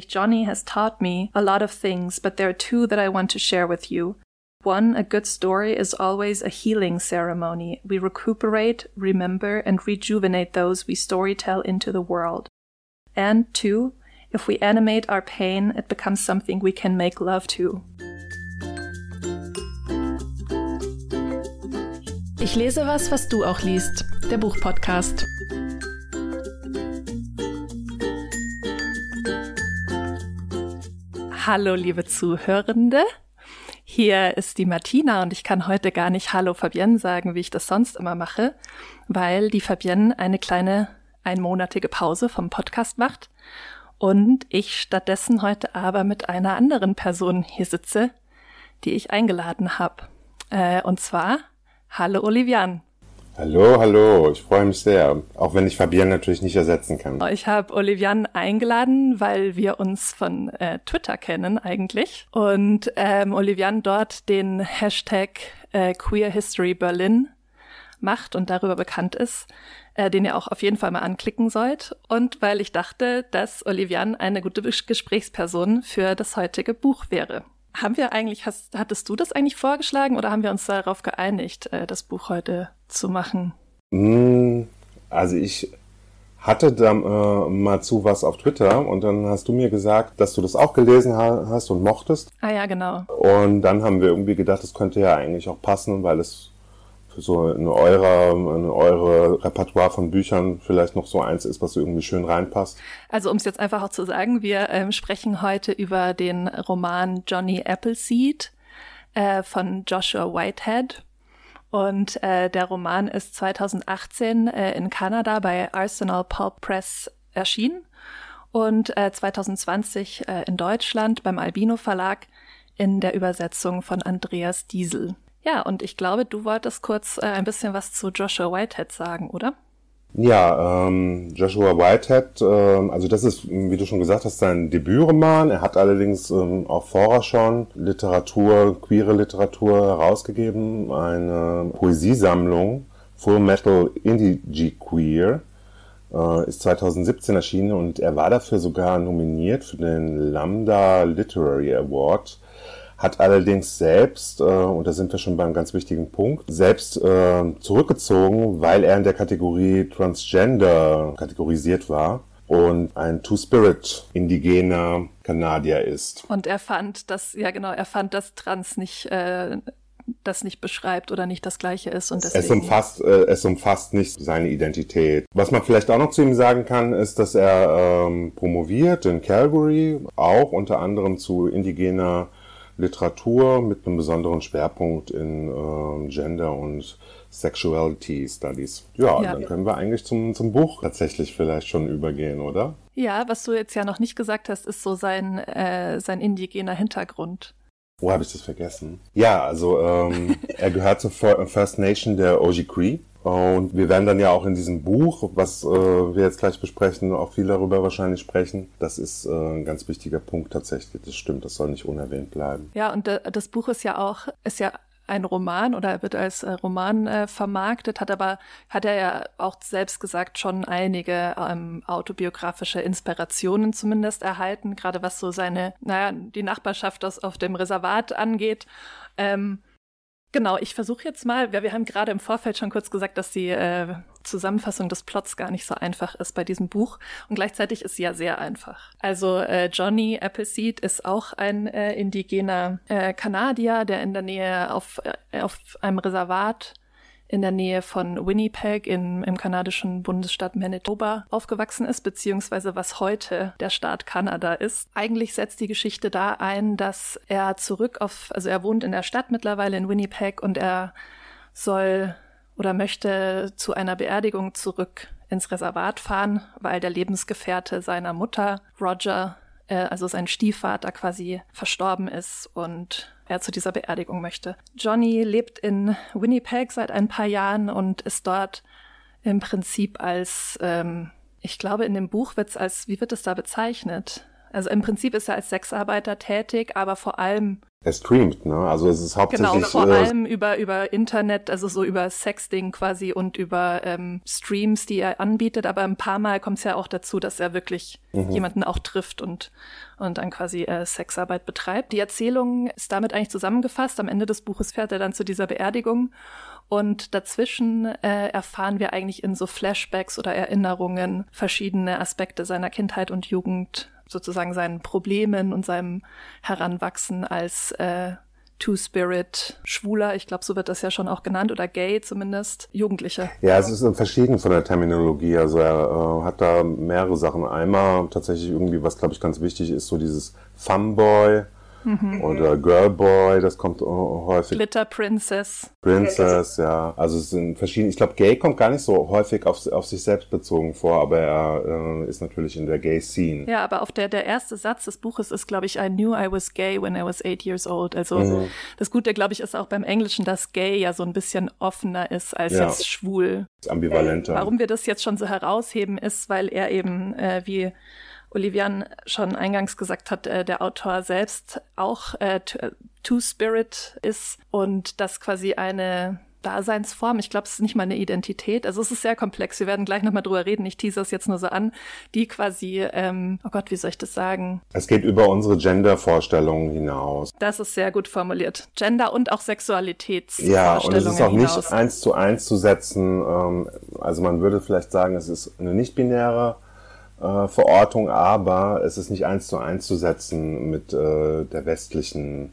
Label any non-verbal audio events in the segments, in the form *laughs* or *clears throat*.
Johnny has taught me a lot of things, but there are two that I want to share with you. One, a good story is always a healing ceremony. We recuperate, remember, and rejuvenate those we storytell into the world. And two, if we animate our pain, it becomes something we can make love to. Ich lese was, was du auch liest. Der Buchpodcast. Hallo, liebe Zuhörende. Hier ist die Martina und ich kann heute gar nicht Hallo Fabienne sagen, wie ich das sonst immer mache, weil die Fabienne eine kleine einmonatige Pause vom Podcast macht und ich stattdessen heute aber mit einer anderen Person hier sitze, die ich eingeladen habe. Äh, und zwar Hallo Olivian. Hallo, hallo, ich freue mich sehr, auch wenn ich Fabian natürlich nicht ersetzen kann. Ich habe Olivian eingeladen, weil wir uns von äh, Twitter kennen eigentlich und ähm, Olivian dort den Hashtag äh, Queer History Berlin macht und darüber bekannt ist, äh, den ihr auch auf jeden Fall mal anklicken sollt und weil ich dachte, dass Olivian eine gute Gesprächsperson für das heutige Buch wäre. Haben wir eigentlich, hast, hattest du das eigentlich vorgeschlagen oder haben wir uns darauf geeinigt, äh, das Buch heute zu machen? Hm, also ich hatte da äh, mal zu was auf Twitter und dann hast du mir gesagt, dass du das auch gelesen hast und mochtest. Ah ja, genau. Und dann haben wir irgendwie gedacht, das könnte ja eigentlich auch passen, weil es für so eine eure, eine eure Repertoire von Büchern vielleicht noch so eins ist, was irgendwie schön reinpasst? Also um es jetzt einfach auch zu sagen, wir ähm, sprechen heute über den Roman Johnny Appleseed äh, von Joshua Whitehead. Und äh, der Roman ist 2018 äh, in Kanada bei Arsenal Pulp Press erschienen und äh, 2020 äh, in Deutschland beim Albino Verlag in der Übersetzung von Andreas Diesel. Ja, und ich glaube, du wolltest kurz äh, ein bisschen was zu Joshua Whitehead sagen, oder? Ja, ähm, Joshua Whitehead, äh, also das ist, wie du schon gesagt hast, sein Debütroman. Er hat allerdings ähm, auch vorher schon Literatur, queere Literatur herausgegeben, eine Poesiesammlung, Full Metal Indie Queer, äh, ist 2017 erschienen und er war dafür sogar nominiert für den Lambda Literary Award hat allerdings selbst, äh, und da sind wir schon beim ganz wichtigen Punkt, selbst äh, zurückgezogen, weil er in der Kategorie Transgender kategorisiert war und ein Two-Spirit indigener Kanadier ist. Und er fand, dass, ja genau, er fand, dass Trans nicht äh, das nicht beschreibt oder nicht das gleiche ist. Und deswegen es, umfasst, äh, es umfasst nicht seine Identität. Was man vielleicht auch noch zu ihm sagen kann, ist, dass er ähm, promoviert in Calgary, auch unter anderem zu indigener Literatur mit einem besonderen Schwerpunkt in äh, Gender und Sexuality Studies. Ja, ja, dann können wir eigentlich zum, zum Buch tatsächlich vielleicht schon übergehen, oder? Ja, was du jetzt ja noch nicht gesagt hast, ist so sein, äh, sein indigener Hintergrund. Wo habe ich das vergessen? Ja, also ähm, *laughs* er gehört zur First Nation der Ojibwe. Und wir werden dann ja auch in diesem Buch, was äh, wir jetzt gleich besprechen, auch viel darüber wahrscheinlich sprechen. Das ist äh, ein ganz wichtiger Punkt tatsächlich. Das stimmt, das soll nicht unerwähnt bleiben. Ja, und das Buch ist ja auch, ist ja ein Roman oder wird als äh, Roman äh, vermarktet, hat aber, hat er ja auch selbst gesagt, schon einige ähm, autobiografische Inspirationen zumindest erhalten, gerade was so seine, naja, die Nachbarschaft aus, auf dem Reservat angeht. Ähm, Genau, ich versuche jetzt mal, wir, wir haben gerade im Vorfeld schon kurz gesagt, dass die äh, Zusammenfassung des Plots gar nicht so einfach ist bei diesem Buch und gleichzeitig ist sie ja sehr einfach. Also äh, Johnny Appleseed ist auch ein äh, indigener äh, Kanadier, der in der Nähe auf, äh, auf einem Reservat in der Nähe von Winnipeg in, im kanadischen Bundesstaat Manitoba aufgewachsen ist, beziehungsweise was heute der Staat Kanada ist. Eigentlich setzt die Geschichte da ein, dass er zurück auf, also er wohnt in der Stadt mittlerweile in Winnipeg und er soll oder möchte zu einer Beerdigung zurück ins Reservat fahren, weil der Lebensgefährte seiner Mutter, Roger, äh, also sein Stiefvater quasi verstorben ist und er zu dieser Beerdigung möchte. Johnny lebt in Winnipeg seit ein paar Jahren und ist dort im Prinzip als, ähm, ich glaube, in dem Buch wird es als, wie wird es da bezeichnet? Also im Prinzip ist er als Sexarbeiter tätig, aber vor allem Er streamt, ne? Also es ist hauptsächlich. Genau, vor äh, allem über, über Internet, also so über Sexting quasi und über ähm, Streams, die er anbietet. Aber ein paar Mal kommt es ja auch dazu, dass er wirklich mhm. jemanden auch trifft und, und dann quasi äh, Sexarbeit betreibt. Die Erzählung ist damit eigentlich zusammengefasst. Am Ende des Buches fährt er dann zu dieser Beerdigung. Und dazwischen äh, erfahren wir eigentlich in so Flashbacks oder Erinnerungen verschiedene Aspekte seiner Kindheit und Jugend sozusagen seinen Problemen und seinem Heranwachsen als äh, Two-Spirit, Schwuler, ich glaube, so wird das ja schon auch genannt, oder gay zumindest, Jugendliche. Ja, es ist verschieden von der Terminologie. Also er äh, hat da mehrere Sachen. Einmal tatsächlich irgendwie, was glaube ich ganz wichtig ist, so dieses Funboy, Mhm. Oder Girlboy, das kommt häufig. Glitter Princess. Princess, ja. Also es sind verschiedene. Ich glaube, Gay kommt gar nicht so häufig auf, auf sich selbst bezogen vor, aber er äh, ist natürlich in der Gay-Scene. Ja, aber auf der, der erste Satz des Buches ist, glaube ich, I knew I was gay when I was eight years old. Also mhm. das Gute, glaube ich, ist auch beim Englischen, dass gay ja so ein bisschen offener ist als ja. jetzt schwul. Ambivalenter. Warum wir das jetzt schon so herausheben, ist, weil er eben äh, wie Olivian schon eingangs gesagt hat, äh, der Autor selbst auch äh, äh, Two-Spirit ist und das quasi eine Daseinsform. Ich glaube, es ist nicht mal eine Identität. Also es ist sehr komplex. Wir werden gleich nochmal drüber reden. Ich tease es jetzt nur so an, die quasi, ähm, oh Gott, wie soll ich das sagen? Es geht über unsere Gender-Vorstellungen hinaus. Das ist sehr gut formuliert. Gender und auch Sexualitätsvorstellungen Ja, und es ist auch hinaus. nicht eins zu eins zu setzen. Ähm, also man würde vielleicht sagen, es ist eine nicht-binäre äh, Verortung, aber es ist nicht eins zu eins zu setzen mit äh, der westlichen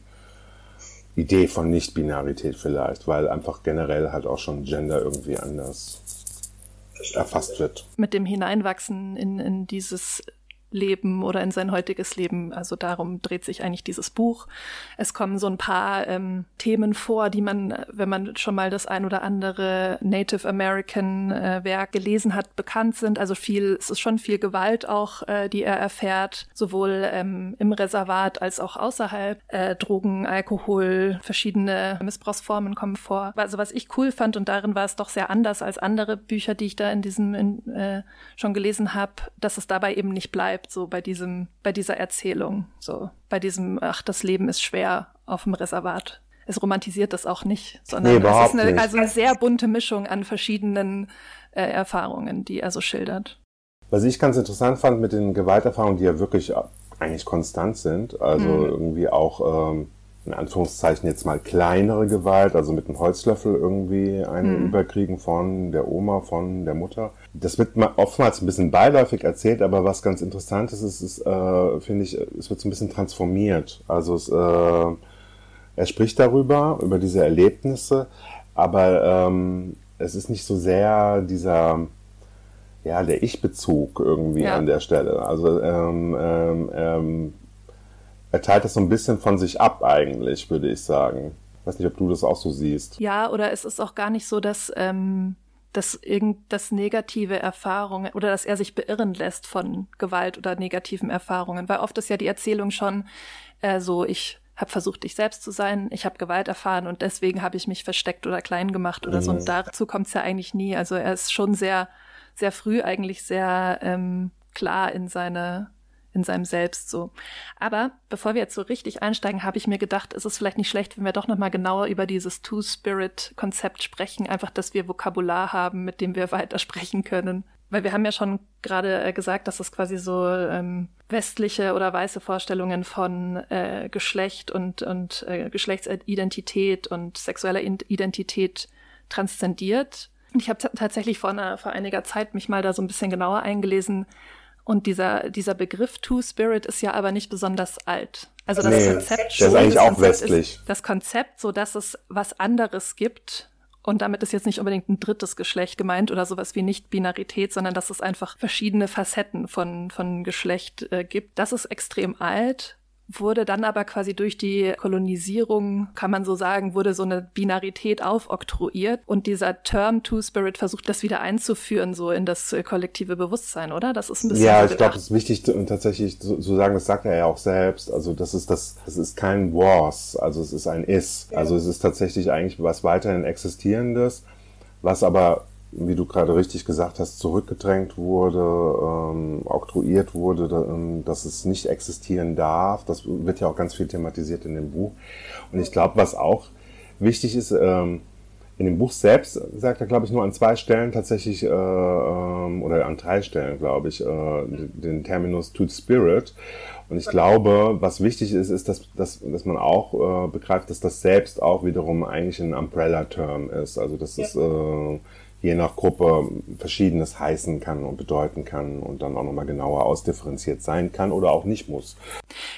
Idee von Nicht-Binarität vielleicht, weil einfach generell halt auch schon Gender irgendwie anders erfasst wird. Mit dem Hineinwachsen in, in dieses Leben oder in sein heutiges Leben. Also darum dreht sich eigentlich dieses Buch. Es kommen so ein paar ähm, Themen vor, die man, wenn man schon mal das ein oder andere Native American äh, Werk gelesen hat, bekannt sind. Also viel, es ist schon viel Gewalt auch, äh, die er erfährt, sowohl ähm, im Reservat als auch außerhalb. Äh, Drogen, Alkohol, verschiedene Missbrauchsformen kommen vor. Also was ich cool fand und darin war es doch sehr anders als andere Bücher, die ich da in diesem in, äh, schon gelesen habe, dass es dabei eben nicht bleibt bleibt, so bei diesem, bei dieser Erzählung, so bei diesem, ach, das Leben ist schwer auf dem Reservat. Es romantisiert das auch nicht, sondern nee, es ist eine, also eine sehr bunte Mischung an verschiedenen äh, Erfahrungen, die er so schildert. Was ich ganz interessant fand mit den Gewalterfahrungen, die ja wirklich eigentlich konstant sind, also mhm. irgendwie auch ähm, in Anführungszeichen jetzt mal kleinere Gewalt, also mit einem Holzlöffel irgendwie eine mhm. überkriegen von der Oma, von der Mutter. Das wird oftmals ein bisschen beiläufig erzählt, aber was ganz interessant ist, ist, ist äh, finde ich, es wird so ein bisschen transformiert. Also es, äh, er spricht darüber, über diese Erlebnisse, aber ähm, es ist nicht so sehr dieser ja, der Ich-Bezug irgendwie ja. an der Stelle. Also ähm, ähm, ähm, er teilt das so ein bisschen von sich ab eigentlich, würde ich sagen. Ich weiß nicht, ob du das auch so siehst. Ja, oder es ist auch gar nicht so, dass, ähm, dass irgend das negative Erfahrungen oder dass er sich beirren lässt von Gewalt oder negativen Erfahrungen. Weil oft ist ja die Erzählung schon äh, so, ich habe versucht, ich selbst zu sein, ich habe Gewalt erfahren und deswegen habe ich mich versteckt oder klein gemacht oder mhm. so. Und dazu kommt es ja eigentlich nie. Also er ist schon sehr, sehr früh eigentlich sehr ähm, klar in seine in seinem Selbst so. Aber bevor wir jetzt so richtig einsteigen, habe ich mir gedacht, ist es vielleicht nicht schlecht, wenn wir doch noch mal genauer über dieses Two-Spirit-Konzept sprechen, einfach, dass wir Vokabular haben, mit dem wir *laughs* weitersprechen können. Weil wir haben ja schon gerade äh, gesagt, dass es quasi so ähm, westliche oder weiße Vorstellungen von äh, Geschlecht und, und äh, Geschlechtsidentität und sexueller Identität transzendiert. Und ich habe tatsächlich vor, einer, vor einiger Zeit mich mal da so ein bisschen genauer eingelesen, und dieser, dieser Begriff Two-Spirit ist ja aber nicht besonders alt. Also das nee, Konzept schon. Der ist eigentlich auch westlich. das Konzept, so dass es was anderes gibt. Und damit ist jetzt nicht unbedingt ein drittes Geschlecht gemeint oder sowas wie Nicht-Binarität, sondern dass es einfach verschiedene Facetten von, von Geschlecht äh, gibt. Das ist extrem alt wurde dann aber quasi durch die Kolonisierung, kann man so sagen, wurde so eine Binarität aufoktroyiert und dieser Term Two-Spirit versucht, das wieder einzuführen, so in das äh, kollektive Bewusstsein, oder? Das ist ein bisschen. Ja, ich glaube, es ist wichtig und tatsächlich zu, zu, sagen, das sagt er ja auch selbst. Also das ist das, das ist kein was, also es ist ein is. Also es ist tatsächlich eigentlich was weiterhin existierendes, was aber wie du gerade richtig gesagt hast, zurückgedrängt wurde, ähm, oktroyiert wurde, ähm, dass es nicht existieren darf. Das wird ja auch ganz viel thematisiert in dem Buch. Und ich glaube, was auch wichtig ist, ähm, in dem Buch selbst sagt er, glaube ich, nur an zwei Stellen tatsächlich, äh, ähm, oder an drei Stellen, glaube ich, äh, den Terminus to spirit. Und ich glaube, was wichtig ist, ist, dass, dass, dass man auch äh, begreift, dass das selbst auch wiederum eigentlich ein Umbrella-Term ist. Also das ja. ist äh, je nach Gruppe verschiedenes heißen kann und bedeuten kann und dann auch nochmal genauer ausdifferenziert sein kann oder auch nicht muss.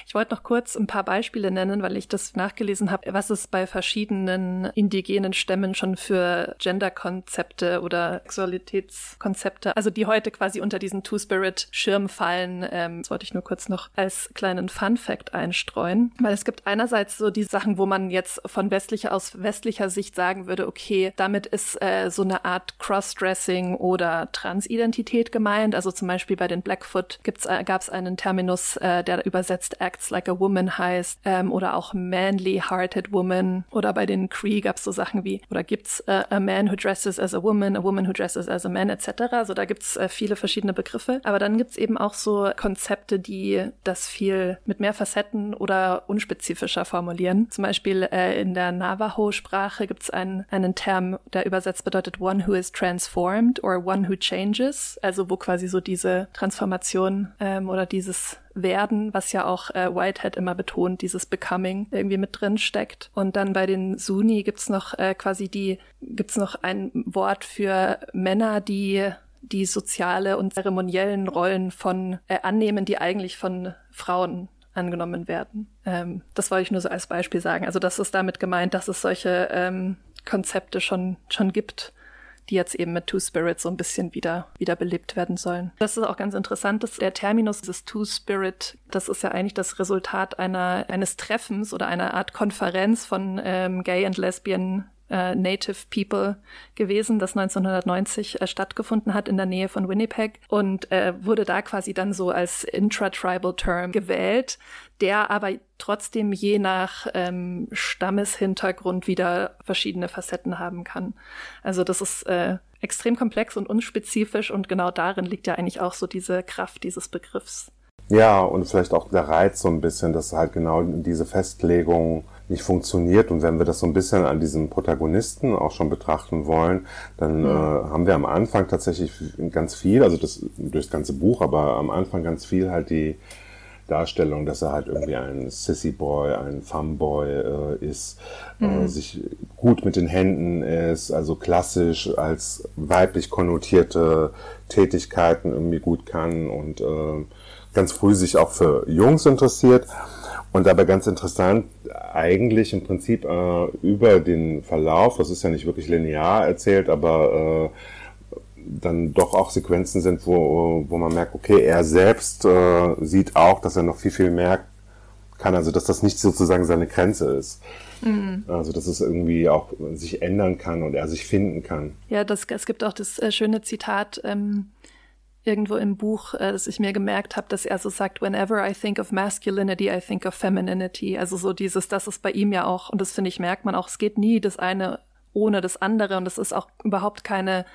Ich wollte noch kurz ein paar Beispiele nennen, weil ich das nachgelesen habe, was es bei verschiedenen indigenen Stämmen schon für Gender-Konzepte oder Sexualitätskonzepte, also die heute quasi unter diesen Two-Spirit-Schirm fallen. Ähm, das wollte ich nur kurz noch als kleinen Fun-Fact einstreuen, weil es gibt einerseits so die Sachen, wo man jetzt von westlicher aus westlicher Sicht sagen würde, okay, damit ist äh, so eine Art Crossdressing oder Transidentität gemeint. Also zum Beispiel bei den Blackfoot äh, gab es einen Terminus, äh, der übersetzt acts like a woman heißt ähm, oder auch manly hearted woman oder bei den Cree gab es so Sachen wie oder gibt's äh, a man who dresses as a woman, a woman who dresses as a man etc. Also da gibt's äh, viele verschiedene Begriffe. Aber dann gibt's eben auch so Konzepte, die das viel mit mehr Facetten oder unspezifischer formulieren. Zum Beispiel äh, in der Navajo-Sprache gibt's einen, einen Term, der übersetzt bedeutet one who is is transformed or one who changes, also wo quasi so diese Transformation ähm, oder dieses werden, was ja auch äh, Whitehead immer betont, dieses Becoming irgendwie mit drin steckt. Und dann bei den Sunni gibt's noch äh, quasi die, gibt's noch ein Wort für Männer, die die soziale und zeremoniellen Rollen von äh, annehmen, die eigentlich von Frauen angenommen werden. Ähm, das wollte ich nur so als Beispiel sagen. Also das ist damit gemeint, dass es solche ähm, Konzepte schon schon gibt die jetzt eben mit Two Spirits so ein bisschen wieder, wieder belebt werden sollen. Das ist auch ganz interessant, dass der Terminus des Two Spirit, das ist ja eigentlich das Resultat einer, eines Treffens oder einer Art Konferenz von ähm, Gay and Lesbian äh, Native People gewesen, das 1990 äh, stattgefunden hat in der Nähe von Winnipeg und äh, wurde da quasi dann so als Intratribal Term gewählt, der aber trotzdem je nach ähm, Stammeshintergrund wieder verschiedene Facetten haben kann. Also das ist äh, extrem komplex und unspezifisch und genau darin liegt ja eigentlich auch so diese Kraft dieses Begriffs. Ja, und vielleicht auch der Reiz so ein bisschen, dass halt genau diese Festlegung nicht funktioniert. Und wenn wir das so ein bisschen an diesem Protagonisten auch schon betrachten wollen, dann mhm. äh, haben wir am Anfang tatsächlich ganz viel, also das durch das ganze Buch, aber am Anfang ganz viel halt die Darstellung, dass er halt irgendwie ein Sissy Boy, ein Fumboy äh, ist, äh, mhm. äh, sich gut mit den Händen ist, also klassisch als weiblich konnotierte Tätigkeiten irgendwie gut kann und äh, ganz früh sich auch für Jungs interessiert. Und dabei ganz interessant, eigentlich im Prinzip äh, über den Verlauf, das ist ja nicht wirklich linear erzählt, aber äh, dann doch auch Sequenzen sind, wo, wo man merkt, okay, er selbst äh, sieht auch, dass er noch viel, viel mehr kann, also dass das nicht sozusagen seine Grenze ist. Mhm. Also dass es irgendwie auch sich ändern kann und er sich finden kann. Ja, das, es gibt auch das äh, schöne Zitat, ähm, irgendwo im Buch, äh, dass ich mir gemerkt habe, dass er so sagt, whenever I think of masculinity, I think of femininity. Also so dieses, das ist bei ihm ja auch, und das finde ich, merkt man auch, es geht nie das eine ohne das andere und es ist auch überhaupt keine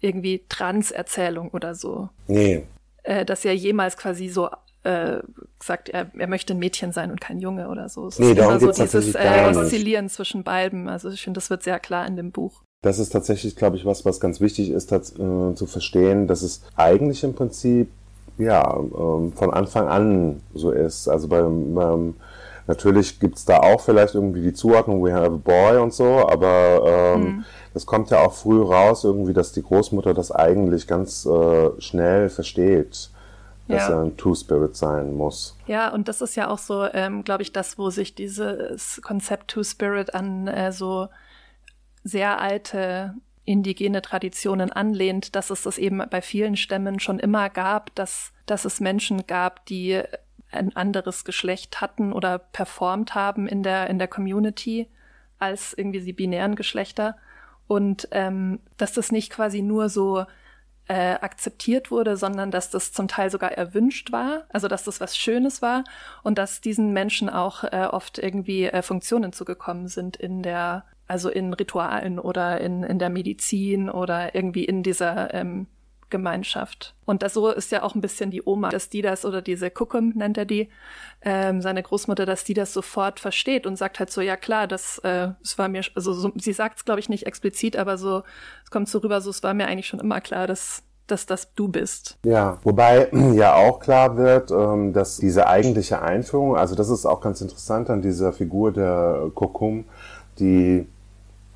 irgendwie Trans-Erzählung oder so. Nee. Äh, dass er jemals quasi so äh, sagt, er, er möchte ein Mädchen sein und kein Junge oder so. Es nee, ist immer so dieses äh, Oszillieren zwischen beiden. Also ich finde, das wird sehr klar in dem Buch das ist tatsächlich, glaube ich, was, was ganz wichtig ist, äh, zu verstehen, dass es eigentlich im Prinzip ja ähm, von Anfang an so ist. Also beim, beim natürlich gibt's da auch vielleicht irgendwie die Zuordnung, we have a boy und so, aber ähm, mhm. das kommt ja auch früh raus, irgendwie, dass die Großmutter das eigentlich ganz äh, schnell versteht dass ja. er ein Two-Spirit sein muss. Ja, und das ist ja auch so, ähm, glaube ich, das, wo sich dieses Konzept Two-Spirit an äh, so sehr alte indigene Traditionen anlehnt, dass es das eben bei vielen Stämmen schon immer gab, dass, dass es Menschen gab, die ein anderes Geschlecht hatten oder performt haben in der, in der Community als irgendwie die binären Geschlechter. Und ähm, dass das nicht quasi nur so äh, akzeptiert wurde, sondern dass das zum Teil sogar erwünscht war, also dass das was Schönes war und dass diesen Menschen auch äh, oft irgendwie äh, Funktionen zugekommen sind in der also in Ritualen oder in, in der Medizin oder irgendwie in dieser ähm, Gemeinschaft. Und das, so ist ja auch ein bisschen die Oma, dass die das oder diese Kukum nennt er die, ähm, seine Großmutter, dass die das sofort versteht und sagt halt so, ja klar, das, äh, es war mir, also so, sie sagt es glaube ich nicht explizit, aber so, es kommt so rüber, so es war mir eigentlich schon immer klar, dass dass das du bist. Ja, wobei *clears throat* ja auch klar wird, ähm, dass diese eigentliche Einführung, also das ist auch ganz interessant an dieser Figur der Kokum, die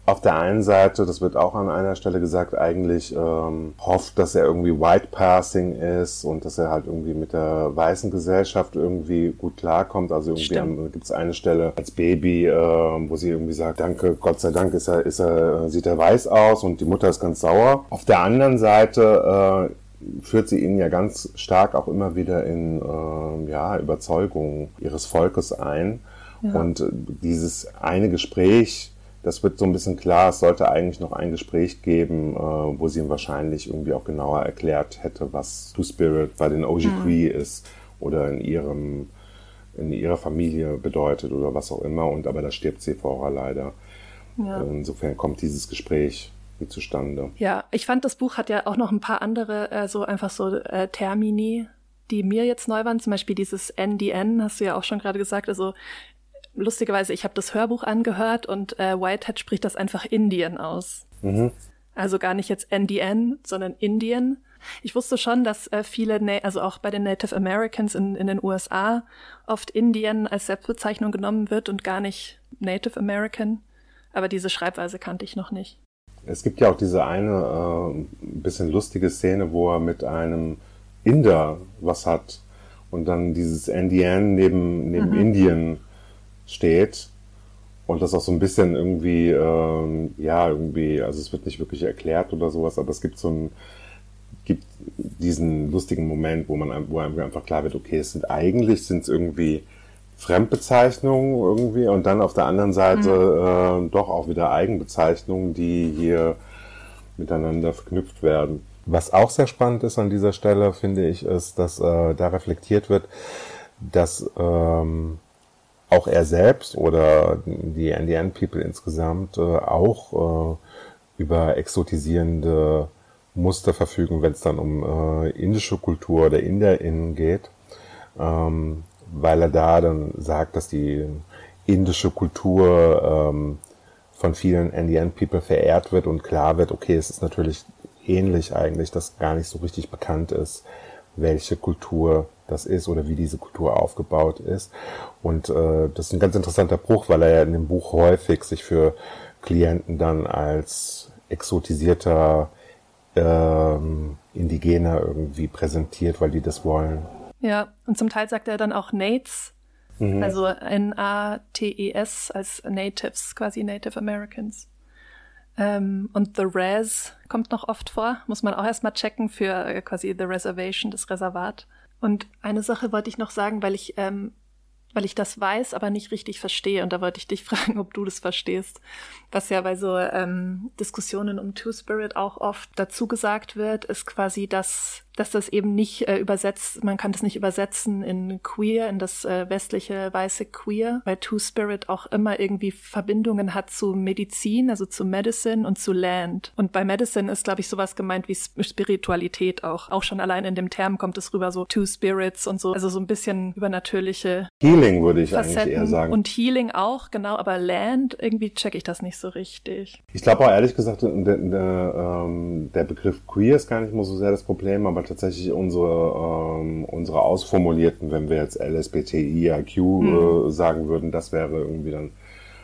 auf der einen Seite, das wird auch an einer Stelle gesagt, eigentlich ähm, hofft, dass er irgendwie White Passing ist und dass er halt irgendwie mit der weißen Gesellschaft irgendwie gut klarkommt. Also irgendwie gibt es eine Stelle als Baby, äh, wo sie irgendwie sagt, danke, Gott sei Dank ist er, ist er, sieht er weiß aus und die Mutter ist ganz sauer. Auf der anderen Seite äh, führt sie ihn ja ganz stark auch immer wieder in äh, ja, Überzeugungen ihres Volkes ein. Ja. Und dieses eine Gespräch, das wird so ein bisschen klar. Es sollte eigentlich noch ein Gespräch geben, äh, wo sie ihm wahrscheinlich irgendwie auch genauer erklärt hätte, was Two-Spirit bei den Ojibwe mhm. ist oder in ihrem in ihrer Familie bedeutet oder was auch immer. Und aber da stirbt sie vorher leider. Ja. Insofern kommt dieses Gespräch nie zustande. Ja, ich fand, das Buch hat ja auch noch ein paar andere, äh, so einfach so äh, Termini, die mir jetzt neu waren. Zum Beispiel dieses NDN, hast du ja auch schon gerade gesagt. Also lustigerweise, ich habe das Hörbuch angehört und äh, Whitehead spricht das einfach Indien aus. Mhm. Also gar nicht jetzt NDN, sondern Indien. Ich wusste schon, dass äh, viele, Na also auch bei den Native Americans in, in den USA, oft Indien als Selbstbezeichnung genommen wird und gar nicht Native American. Aber diese Schreibweise kannte ich noch nicht. Es gibt ja auch diese eine äh, bisschen lustige Szene, wo er mit einem Inder was hat und dann dieses NDN neben, neben mhm. Indien steht und das auch so ein bisschen irgendwie, ähm, ja, irgendwie, also es wird nicht wirklich erklärt oder sowas, aber es gibt so ein, gibt diesen lustigen Moment, wo man, wo einem einfach klar wird, okay, es sind eigentlich, sind es irgendwie Fremdbezeichnungen irgendwie und dann auf der anderen Seite mhm. äh, doch auch wieder Eigenbezeichnungen, die hier miteinander verknüpft werden. Was auch sehr spannend ist an dieser Stelle, finde ich, ist, dass äh, da reflektiert wird, dass ähm, auch er selbst oder die Indian People insgesamt äh, auch äh, über exotisierende Muster verfügen, wenn es dann um äh, indische Kultur oder InderInnen geht, ähm, weil er da dann sagt, dass die indische Kultur ähm, von vielen Indian People verehrt wird und klar wird, okay, es ist natürlich ähnlich eigentlich, dass gar nicht so richtig bekannt ist, welche Kultur das ist oder wie diese Kultur aufgebaut ist. Und äh, das ist ein ganz interessanter Bruch, weil er ja in dem Buch häufig sich für Klienten dann als exotisierter ähm, Indigener irgendwie präsentiert, weil die das wollen. Ja, und zum Teil sagt er dann auch Nates, mhm. also N-A-T-E-S als Natives, quasi Native Americans. Ähm, und The Res kommt noch oft vor, muss man auch erstmal checken für äh, quasi The Reservation, das Reservat. Und eine Sache wollte ich noch sagen, weil ich, ähm, weil ich das weiß, aber nicht richtig verstehe. Und da wollte ich dich *laughs* fragen, ob du das verstehst. Was ja bei so ähm, Diskussionen um Two-Spirit auch oft dazu gesagt wird, ist quasi, dass dass das eben nicht äh, übersetzt, man kann das nicht übersetzen in queer, in das äh, westliche weiße queer, weil Two-Spirit auch immer irgendwie Verbindungen hat zu Medizin, also zu Medicine und zu Land. Und bei Medicine ist, glaube ich, sowas gemeint wie Spiritualität auch. Auch schon allein in dem Term kommt es rüber, so Two Spirits und so, also so ein bisschen übernatürliche Healing würde ich Facetten. eigentlich eher sagen. Und Healing auch, genau, aber Land, irgendwie checke ich das nicht so richtig. Ich glaube auch ehrlich gesagt, der, der, ähm, der Begriff queer ist gar nicht mal so sehr das Problem, aber tatsächlich unsere, ähm, unsere ausformulierten, wenn wir jetzt LSBTI, IQ mhm. äh, sagen würden, das wäre irgendwie dann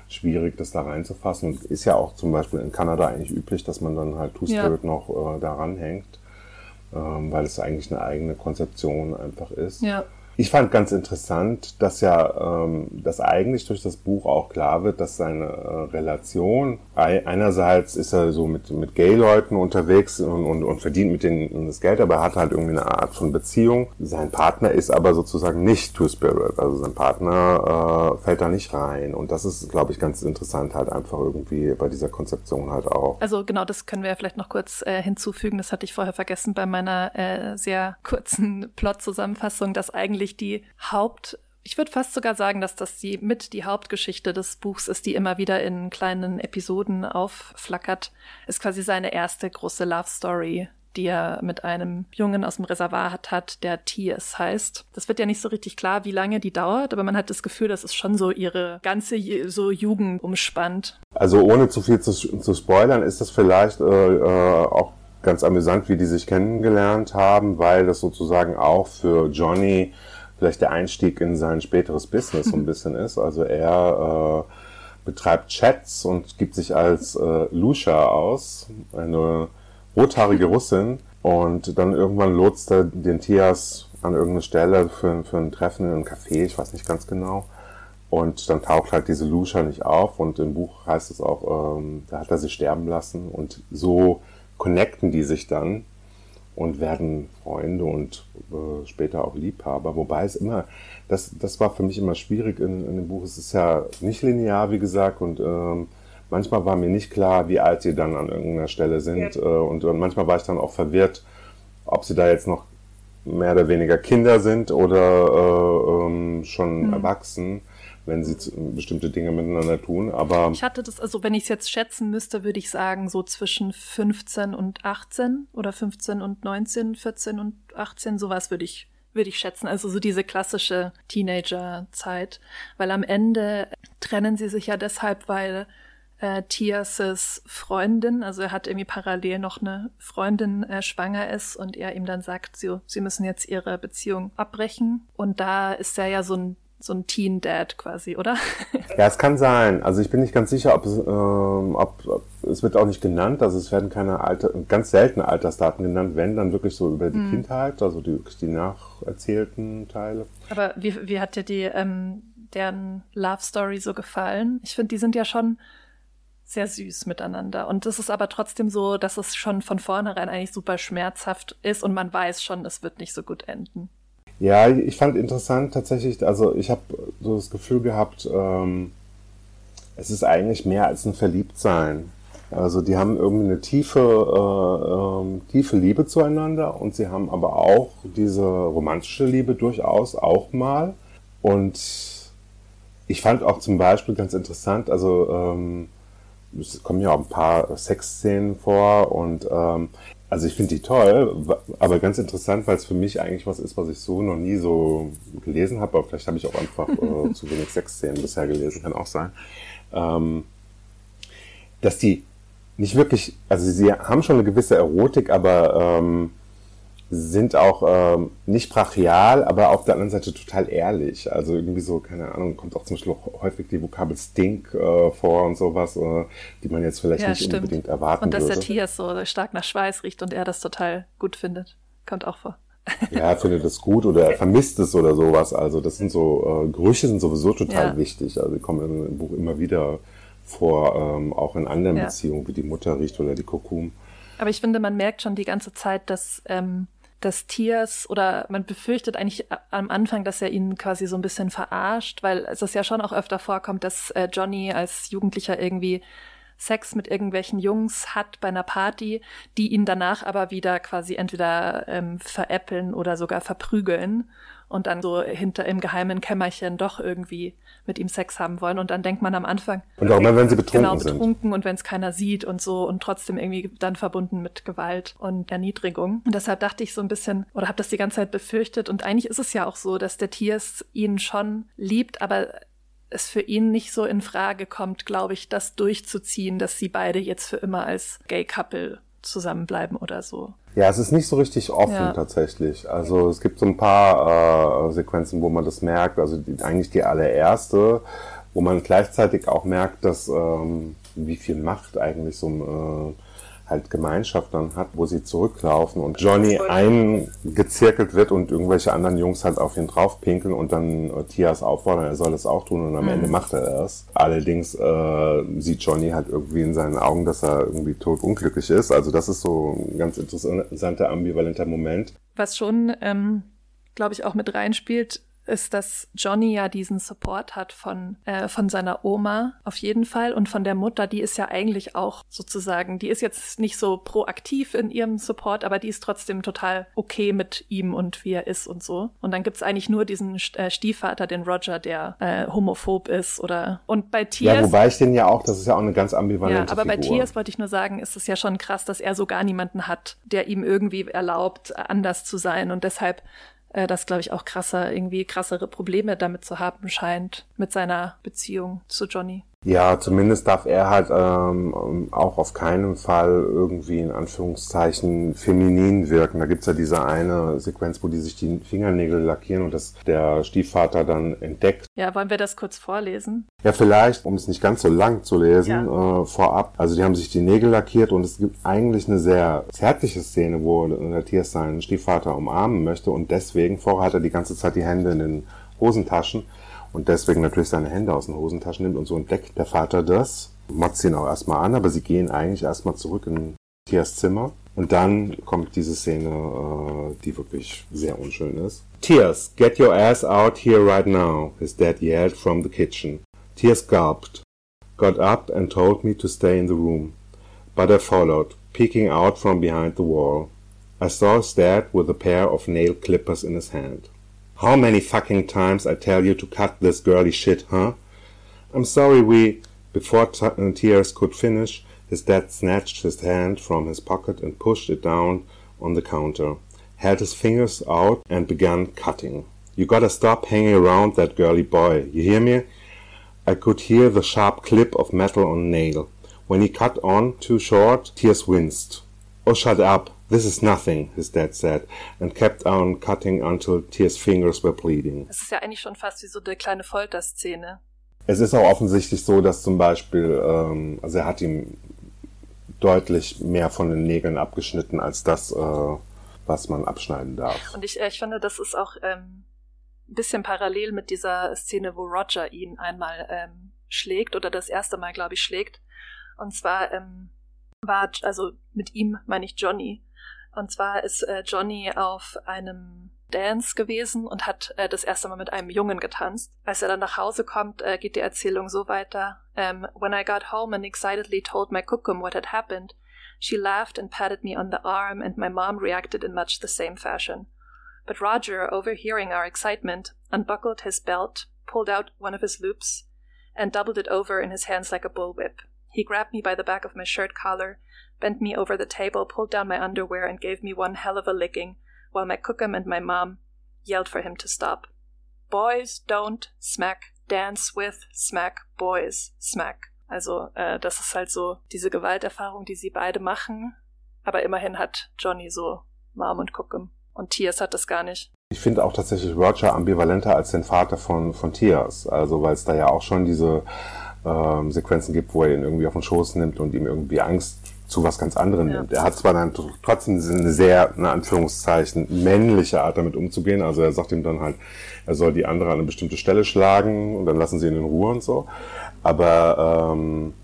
schwierig, das da reinzufassen. Und ist ja auch zum Beispiel in Kanada eigentlich üblich, dass man dann halt Two-Spirit ja. noch äh, daran hängt, ähm, weil es eigentlich eine eigene Konzeption einfach ist. Ja. Ich fand ganz interessant, dass ja, ähm, dass eigentlich durch das Buch auch klar wird, dass seine äh, Relation, einerseits ist er so mit, mit Gay-Leuten unterwegs und, und, und verdient mit denen das Geld, aber er hat halt irgendwie eine Art von Beziehung. Sein Partner ist aber sozusagen nicht Two-Spirit, also sein Partner äh, fällt da nicht rein. Und das ist, glaube ich, ganz interessant halt einfach irgendwie bei dieser Konzeption halt auch. Also genau, das können wir ja vielleicht noch kurz äh, hinzufügen. Das hatte ich vorher vergessen bei meiner äh, sehr kurzen Plot-Zusammenfassung, dass eigentlich eigentlich die Haupt Ich würde fast sogar sagen, dass das die mit die Hauptgeschichte des Buchs ist, die immer wieder in kleinen Episoden aufflackert. Ist quasi seine erste große Love Story, die er mit einem Jungen aus dem Reservat hat, der T.S. heißt. Das wird ja nicht so richtig klar, wie lange die dauert, aber man hat das Gefühl, dass es schon so ihre ganze so Jugend umspannt. Also ohne zu viel zu, zu spoilern, ist das vielleicht äh, äh, auch ganz amüsant, wie die sich kennengelernt haben, weil das sozusagen auch für Johnny vielleicht der Einstieg in sein späteres Business so ein *laughs* bisschen ist. Also er äh, betreibt Chats und gibt sich als äh, Lucia aus, eine rothaarige Russin. Und dann irgendwann lotst er den Tias an irgendeine Stelle für, für ein Treffen in einem Café, ich weiß nicht ganz genau. Und dann taucht halt diese Lucia nicht auf und im Buch heißt es auch, ähm, da hat er sie sterben lassen und so connecten die sich dann und werden Freunde und äh, später auch Liebhaber. Wobei es immer, das, das war für mich immer schwierig in, in dem Buch. Es ist ja nicht linear, wie gesagt, und ähm, manchmal war mir nicht klar, wie alt sie dann an irgendeiner Stelle sind. Ja. Äh, und, und manchmal war ich dann auch verwirrt, ob sie da jetzt noch mehr oder weniger Kinder sind oder äh, ähm, schon mhm. erwachsen wenn sie bestimmte Dinge miteinander tun. Aber ich hatte das, also wenn ich es jetzt schätzen müsste, würde ich sagen, so zwischen 15 und 18 oder 15 und 19, 14 und 18, sowas würde ich würde ich schätzen. Also so diese klassische Teenager-Zeit. Weil am Ende trennen sie sich ja deshalb, weil äh, Tias' Freundin, also er hat irgendwie parallel noch eine Freundin äh, schwanger ist und er ihm dann sagt, sie, sie müssen jetzt ihre Beziehung abbrechen. Und da ist er ja so ein so ein Teen Dad quasi, oder? Ja, es kann sein. Also ich bin nicht ganz sicher, ob es, ähm, ob, ob, es wird auch nicht genannt. Also es werden keine Alter, ganz seltene Altersdaten genannt, wenn dann wirklich so über die hm. Kindheit, also die, die nacherzählten Teile. Aber wie, wie hat dir die ähm, deren Love Story so gefallen? Ich finde, die sind ja schon sehr süß miteinander. Und es ist aber trotzdem so, dass es schon von vornherein eigentlich super schmerzhaft ist und man weiß schon, es wird nicht so gut enden. Ja, ich fand interessant tatsächlich, also ich habe so das Gefühl gehabt, ähm, es ist eigentlich mehr als ein Verliebtsein. Also die haben irgendwie eine tiefe, äh, äh, tiefe Liebe zueinander und sie haben aber auch diese romantische Liebe durchaus auch mal. Und ich fand auch zum Beispiel ganz interessant, also ähm, es kommen ja auch ein paar Sexszenen vor und ähm, also ich finde die toll, aber ganz interessant, weil es für mich eigentlich was ist, was ich so noch nie so gelesen habe, aber vielleicht habe ich auch einfach äh, *laughs* zu wenig Sexszenen bisher gelesen, kann auch sein. Ähm, dass die nicht wirklich, also sie haben schon eine gewisse Erotik, aber ähm, sind auch ähm, nicht brachial, aber auf der anderen Seite total ehrlich. Also irgendwie so, keine Ahnung, kommt auch zum Beispiel auch häufig die Vokabel Stink äh, vor und sowas, äh, die man jetzt vielleicht ja, nicht stimmt. unbedingt erwarten würde. Und dass würde. der Tias so stark nach Schweiß riecht und er das total gut findet, kommt auch vor. ja, er findet es gut oder er vermisst es oder sowas. Also das sind so, äh, Gerüche sind sowieso total ja. wichtig. Also die kommen im Buch immer wieder vor, ähm, auch in anderen ja. Beziehungen, wie die Mutter riecht oder die Kokum. Aber ich finde, man merkt schon die ganze Zeit, dass ähm, des Tiers oder man befürchtet eigentlich am Anfang, dass er ihn quasi so ein bisschen verarscht, weil es ja schon auch öfter vorkommt, dass äh, Johnny als Jugendlicher irgendwie Sex mit irgendwelchen Jungs hat bei einer Party, die ihn danach aber wieder quasi entweder ähm, veräppeln oder sogar verprügeln und dann so hinter im geheimen Kämmerchen doch irgendwie mit ihm Sex haben wollen. Und dann denkt man am Anfang. Und auch mal, wenn sie betrunken genau, betrunken sind. und wenn es keiner sieht und so und trotzdem irgendwie dann verbunden mit Gewalt und Erniedrigung. Und deshalb dachte ich so ein bisschen oder habe das die ganze Zeit befürchtet. Und eigentlich ist es ja auch so, dass der Tiers ihn schon liebt, aber es für ihn nicht so in Frage kommt, glaube ich, das durchzuziehen, dass sie beide jetzt für immer als Gay Couple zusammenbleiben oder so. Ja, es ist nicht so richtig offen ja. tatsächlich. Also es gibt so ein paar äh, Sequenzen, wo man das merkt. Also die, eigentlich die allererste, wo man gleichzeitig auch merkt, dass ähm, wie viel Macht eigentlich so ein äh, halt Gemeinschaft dann hat, wo sie zurücklaufen und Johnny eingezirkelt wird und irgendwelche anderen Jungs halt auf ihn draufpinkeln und dann äh, Tias auffordern, er soll es auch tun und am mhm. Ende macht er es. Allerdings äh, sieht Johnny halt irgendwie in seinen Augen, dass er irgendwie tot unglücklich ist. Also das ist so ein ganz interessanter, ambivalenter Moment. Was schon, ähm, glaube ich, auch mit reinspielt, ist, dass Johnny ja diesen Support hat von, äh, von seiner Oma auf jeden Fall und von der Mutter, die ist ja eigentlich auch sozusagen, die ist jetzt nicht so proaktiv in ihrem Support, aber die ist trotzdem total okay mit ihm und wie er ist und so. Und dann gibt's eigentlich nur diesen äh, Stiefvater, den Roger, der äh, homophob ist oder und bei Tiers. Ja, wobei ich den ja auch, das ist ja auch eine ganz ambivalente Ja, aber Figur. bei Tiers wollte ich nur sagen, ist es ja schon krass, dass er so gar niemanden hat, der ihm irgendwie erlaubt, anders zu sein und deshalb äh, das, glaube ich, auch krasser, irgendwie krassere Probleme damit zu haben scheint mit seiner Beziehung zu Johnny. Ja, zumindest darf er halt ähm, auch auf keinen Fall irgendwie in Anführungszeichen feminin wirken. Da gibt's ja diese eine Sequenz, wo die sich die Fingernägel lackieren und das der Stiefvater dann entdeckt. Ja, wollen wir das kurz vorlesen? Ja, vielleicht, um es nicht ganz so lang zu lesen, Ja. äh, vorab. Also die haben sich die Nägel lackiert und es gibt eigentlich eine sehr zärtliche Szene, wo der Tiers seinen Stiefvater umarmen möchte und deswegen, vorher hat er die ganze Zeit die Hände in den Hosentaschen und deswegen natürlich seine Hände aus den Hosentaschen nimmt und so entdeckt der Vater das. Motzt ihn auch erstmal an, aber sie gehen eigentlich erstmal zurück in Tiers Zimmer. Und dann kommt diese Szene, äh, die wirklich sehr unschön ist. Tears, get your ass out here right now, his dad yelled from the kitchen. Tears gulped, got up and told me to stay in the room. But I followed, peeking out from behind the wall. I saw his dad with a pair of nail clippers in his hand. How many fucking times I tell you to cut this girly shit, huh? I'm sorry we... Before uh, Tears could finish, his dad snatched his hand from his pocket and pushed it down on the counter, held his fingers out and began cutting. You gotta stop hanging around that girly boy, you hear me? I could hear the sharp clip of metal on nail. When he cut on too short, Tears winced. Oh, shut up. This is nothing, his dad said, and kept on cutting until Tears' fingers were bleeding. Es ist ja eigentlich schon fast wie so eine kleine Folterszene. Es ist auch offensichtlich so, dass zum Beispiel, ähm, also er hat ihm deutlich mehr von den Nägeln abgeschnitten als das, äh, was man abschneiden darf. Und ich, äh, ich finde, das ist auch ähm, ein bisschen parallel mit dieser Szene, wo Roger ihn einmal ähm, schlägt oder das erste Mal, glaube ich, schlägt. Und zwar ähm, war, also mit ihm meine ich Johnny. Und zwar ist äh, Johnny auf einem Dance gewesen und hat äh, das erste Mal mit einem Jungen getanzt. Als er dann nach Hause kommt, äh, geht die Erzählung so weiter. Um, when I got home and excitedly told my cookum what had happened, she laughed and patted me on the arm, and my mom reacted in much the same fashion. But Roger, overhearing our excitement, unbuckled his belt, pulled out one of his loops, and doubled it over in his hands like a bullwhip. He grabbed me by the back of my shirt collar, bent me over the table, pulled down my underwear, and gave me one hell of a licking, while my cookum and my mom yelled for him to stop. Boys don't smack, dance with, smack, boys, smack. Also, äh, das ist halt so diese Gewalterfahrung, die sie beide machen. Aber immerhin hat Johnny so Mom und Cookum. Und Tiers hat das gar nicht. Ich finde auch tatsächlich Roger ambivalenter als den Vater von, von Tias. Also, weil es da ja auch schon diese ähm, Sequenzen gibt, wo er ihn irgendwie auf den Schoß nimmt und ihm irgendwie Angst zu was ganz anderem Ja. nimmt. Er hat zwar dann tr- trotzdem eine sehr, in Anführungszeichen, männliche Art damit umzugehen. Also er sagt ihm dann halt, er soll die andere an eine bestimmte Stelle schlagen und dann lassen sie ihn in Ruhe und so. Aber ähm,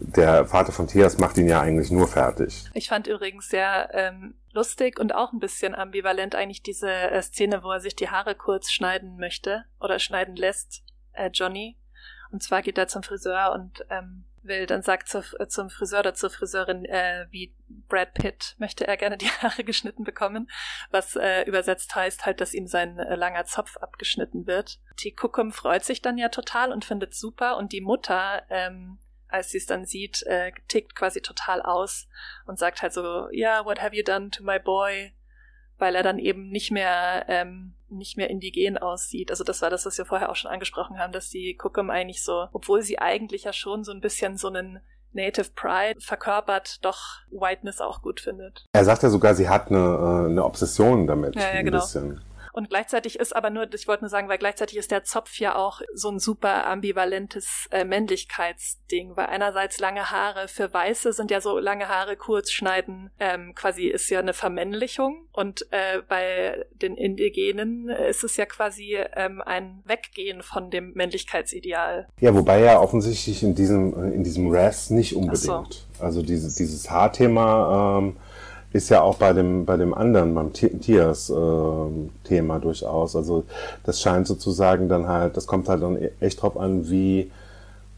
der Vater von Tias macht ihn ja eigentlich nur fertig. Ich fand übrigens sehr ähm, lustig und auch ein bisschen ambivalent eigentlich diese äh, Szene, wo er sich die Haare kurz schneiden möchte oder schneiden lässt, äh, Johnny. Und zwar geht er zum Friseur und ähm, will dann sagt zur, äh, zum Friseur oder zur Friseurin, äh, wie Brad Pitt möchte er gerne die *laughs* Haare geschnitten bekommen, was äh, übersetzt heißt halt, dass ihm sein äh, langer Zopf abgeschnitten wird. Die Kukum freut sich dann ja total und findet super und die Mutter ähm, als sie es dann sieht, äh, tickt quasi total aus und sagt halt so, ja, yeah, what have you done to my boy? Weil er dann eben nicht mehr, ähm, nicht mehr indigen aussieht. Also das war das, was wir vorher auch schon angesprochen haben, dass die Cookum eigentlich so, obwohl sie eigentlich ja schon so ein bisschen so einen Native Pride verkörpert, doch Whiteness auch gut findet. Er sagt ja sogar, sie hat eine, äh, eine Obsession damit. Ja, ja, ein genau. bisschen. Und gleichzeitig ist aber nur, ich wollte nur sagen, weil gleichzeitig ist der Zopf ja auch so ein super ambivalentes äh, Männlichkeitsding, weil einerseits lange Haare für Weiße sind ja so lange Haare kurz schneiden, ähm, quasi ist ja eine Vermännlichung und äh, bei den Indigenen ist es ja quasi ähm, ein Weggehen von dem Männlichkeitsideal. Ja, wobei ja offensichtlich in diesem, in diesem Ras nicht unbedingt. Ach Also dieses, dieses Haarthema ähm, ist ja auch bei dem, bei dem anderen, beim Tiers-Thema äh, durchaus. Also das scheint sozusagen dann halt, das kommt halt dann e-, echt drauf an, wie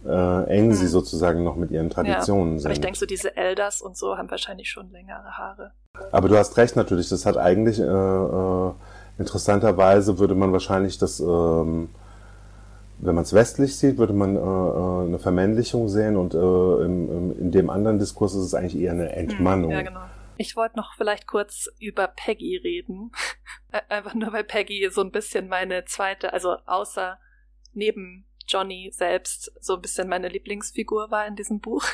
äh, eng sie hm. sozusagen noch mit ihren Traditionen ja, sind. Aber ich denke so, diese Elders und so haben wahrscheinlich schon längere Haare. Aber du hast recht natürlich, das hat eigentlich, äh, äh, interessanterweise würde man wahrscheinlich das, ähm, wenn man es westlich sieht, würde man äh, äh, eine Vermännlichung sehen und äh, im, im, in dem anderen Diskurs ist es eigentlich eher eine hm, Entmannung. Ja, genau. Ich wollte noch vielleicht kurz über Peggy reden. *laughs* Einfach nur, weil Peggy so ein bisschen meine zweite, also außer neben Johnny selbst so ein bisschen meine Lieblingsfigur war in diesem Buch,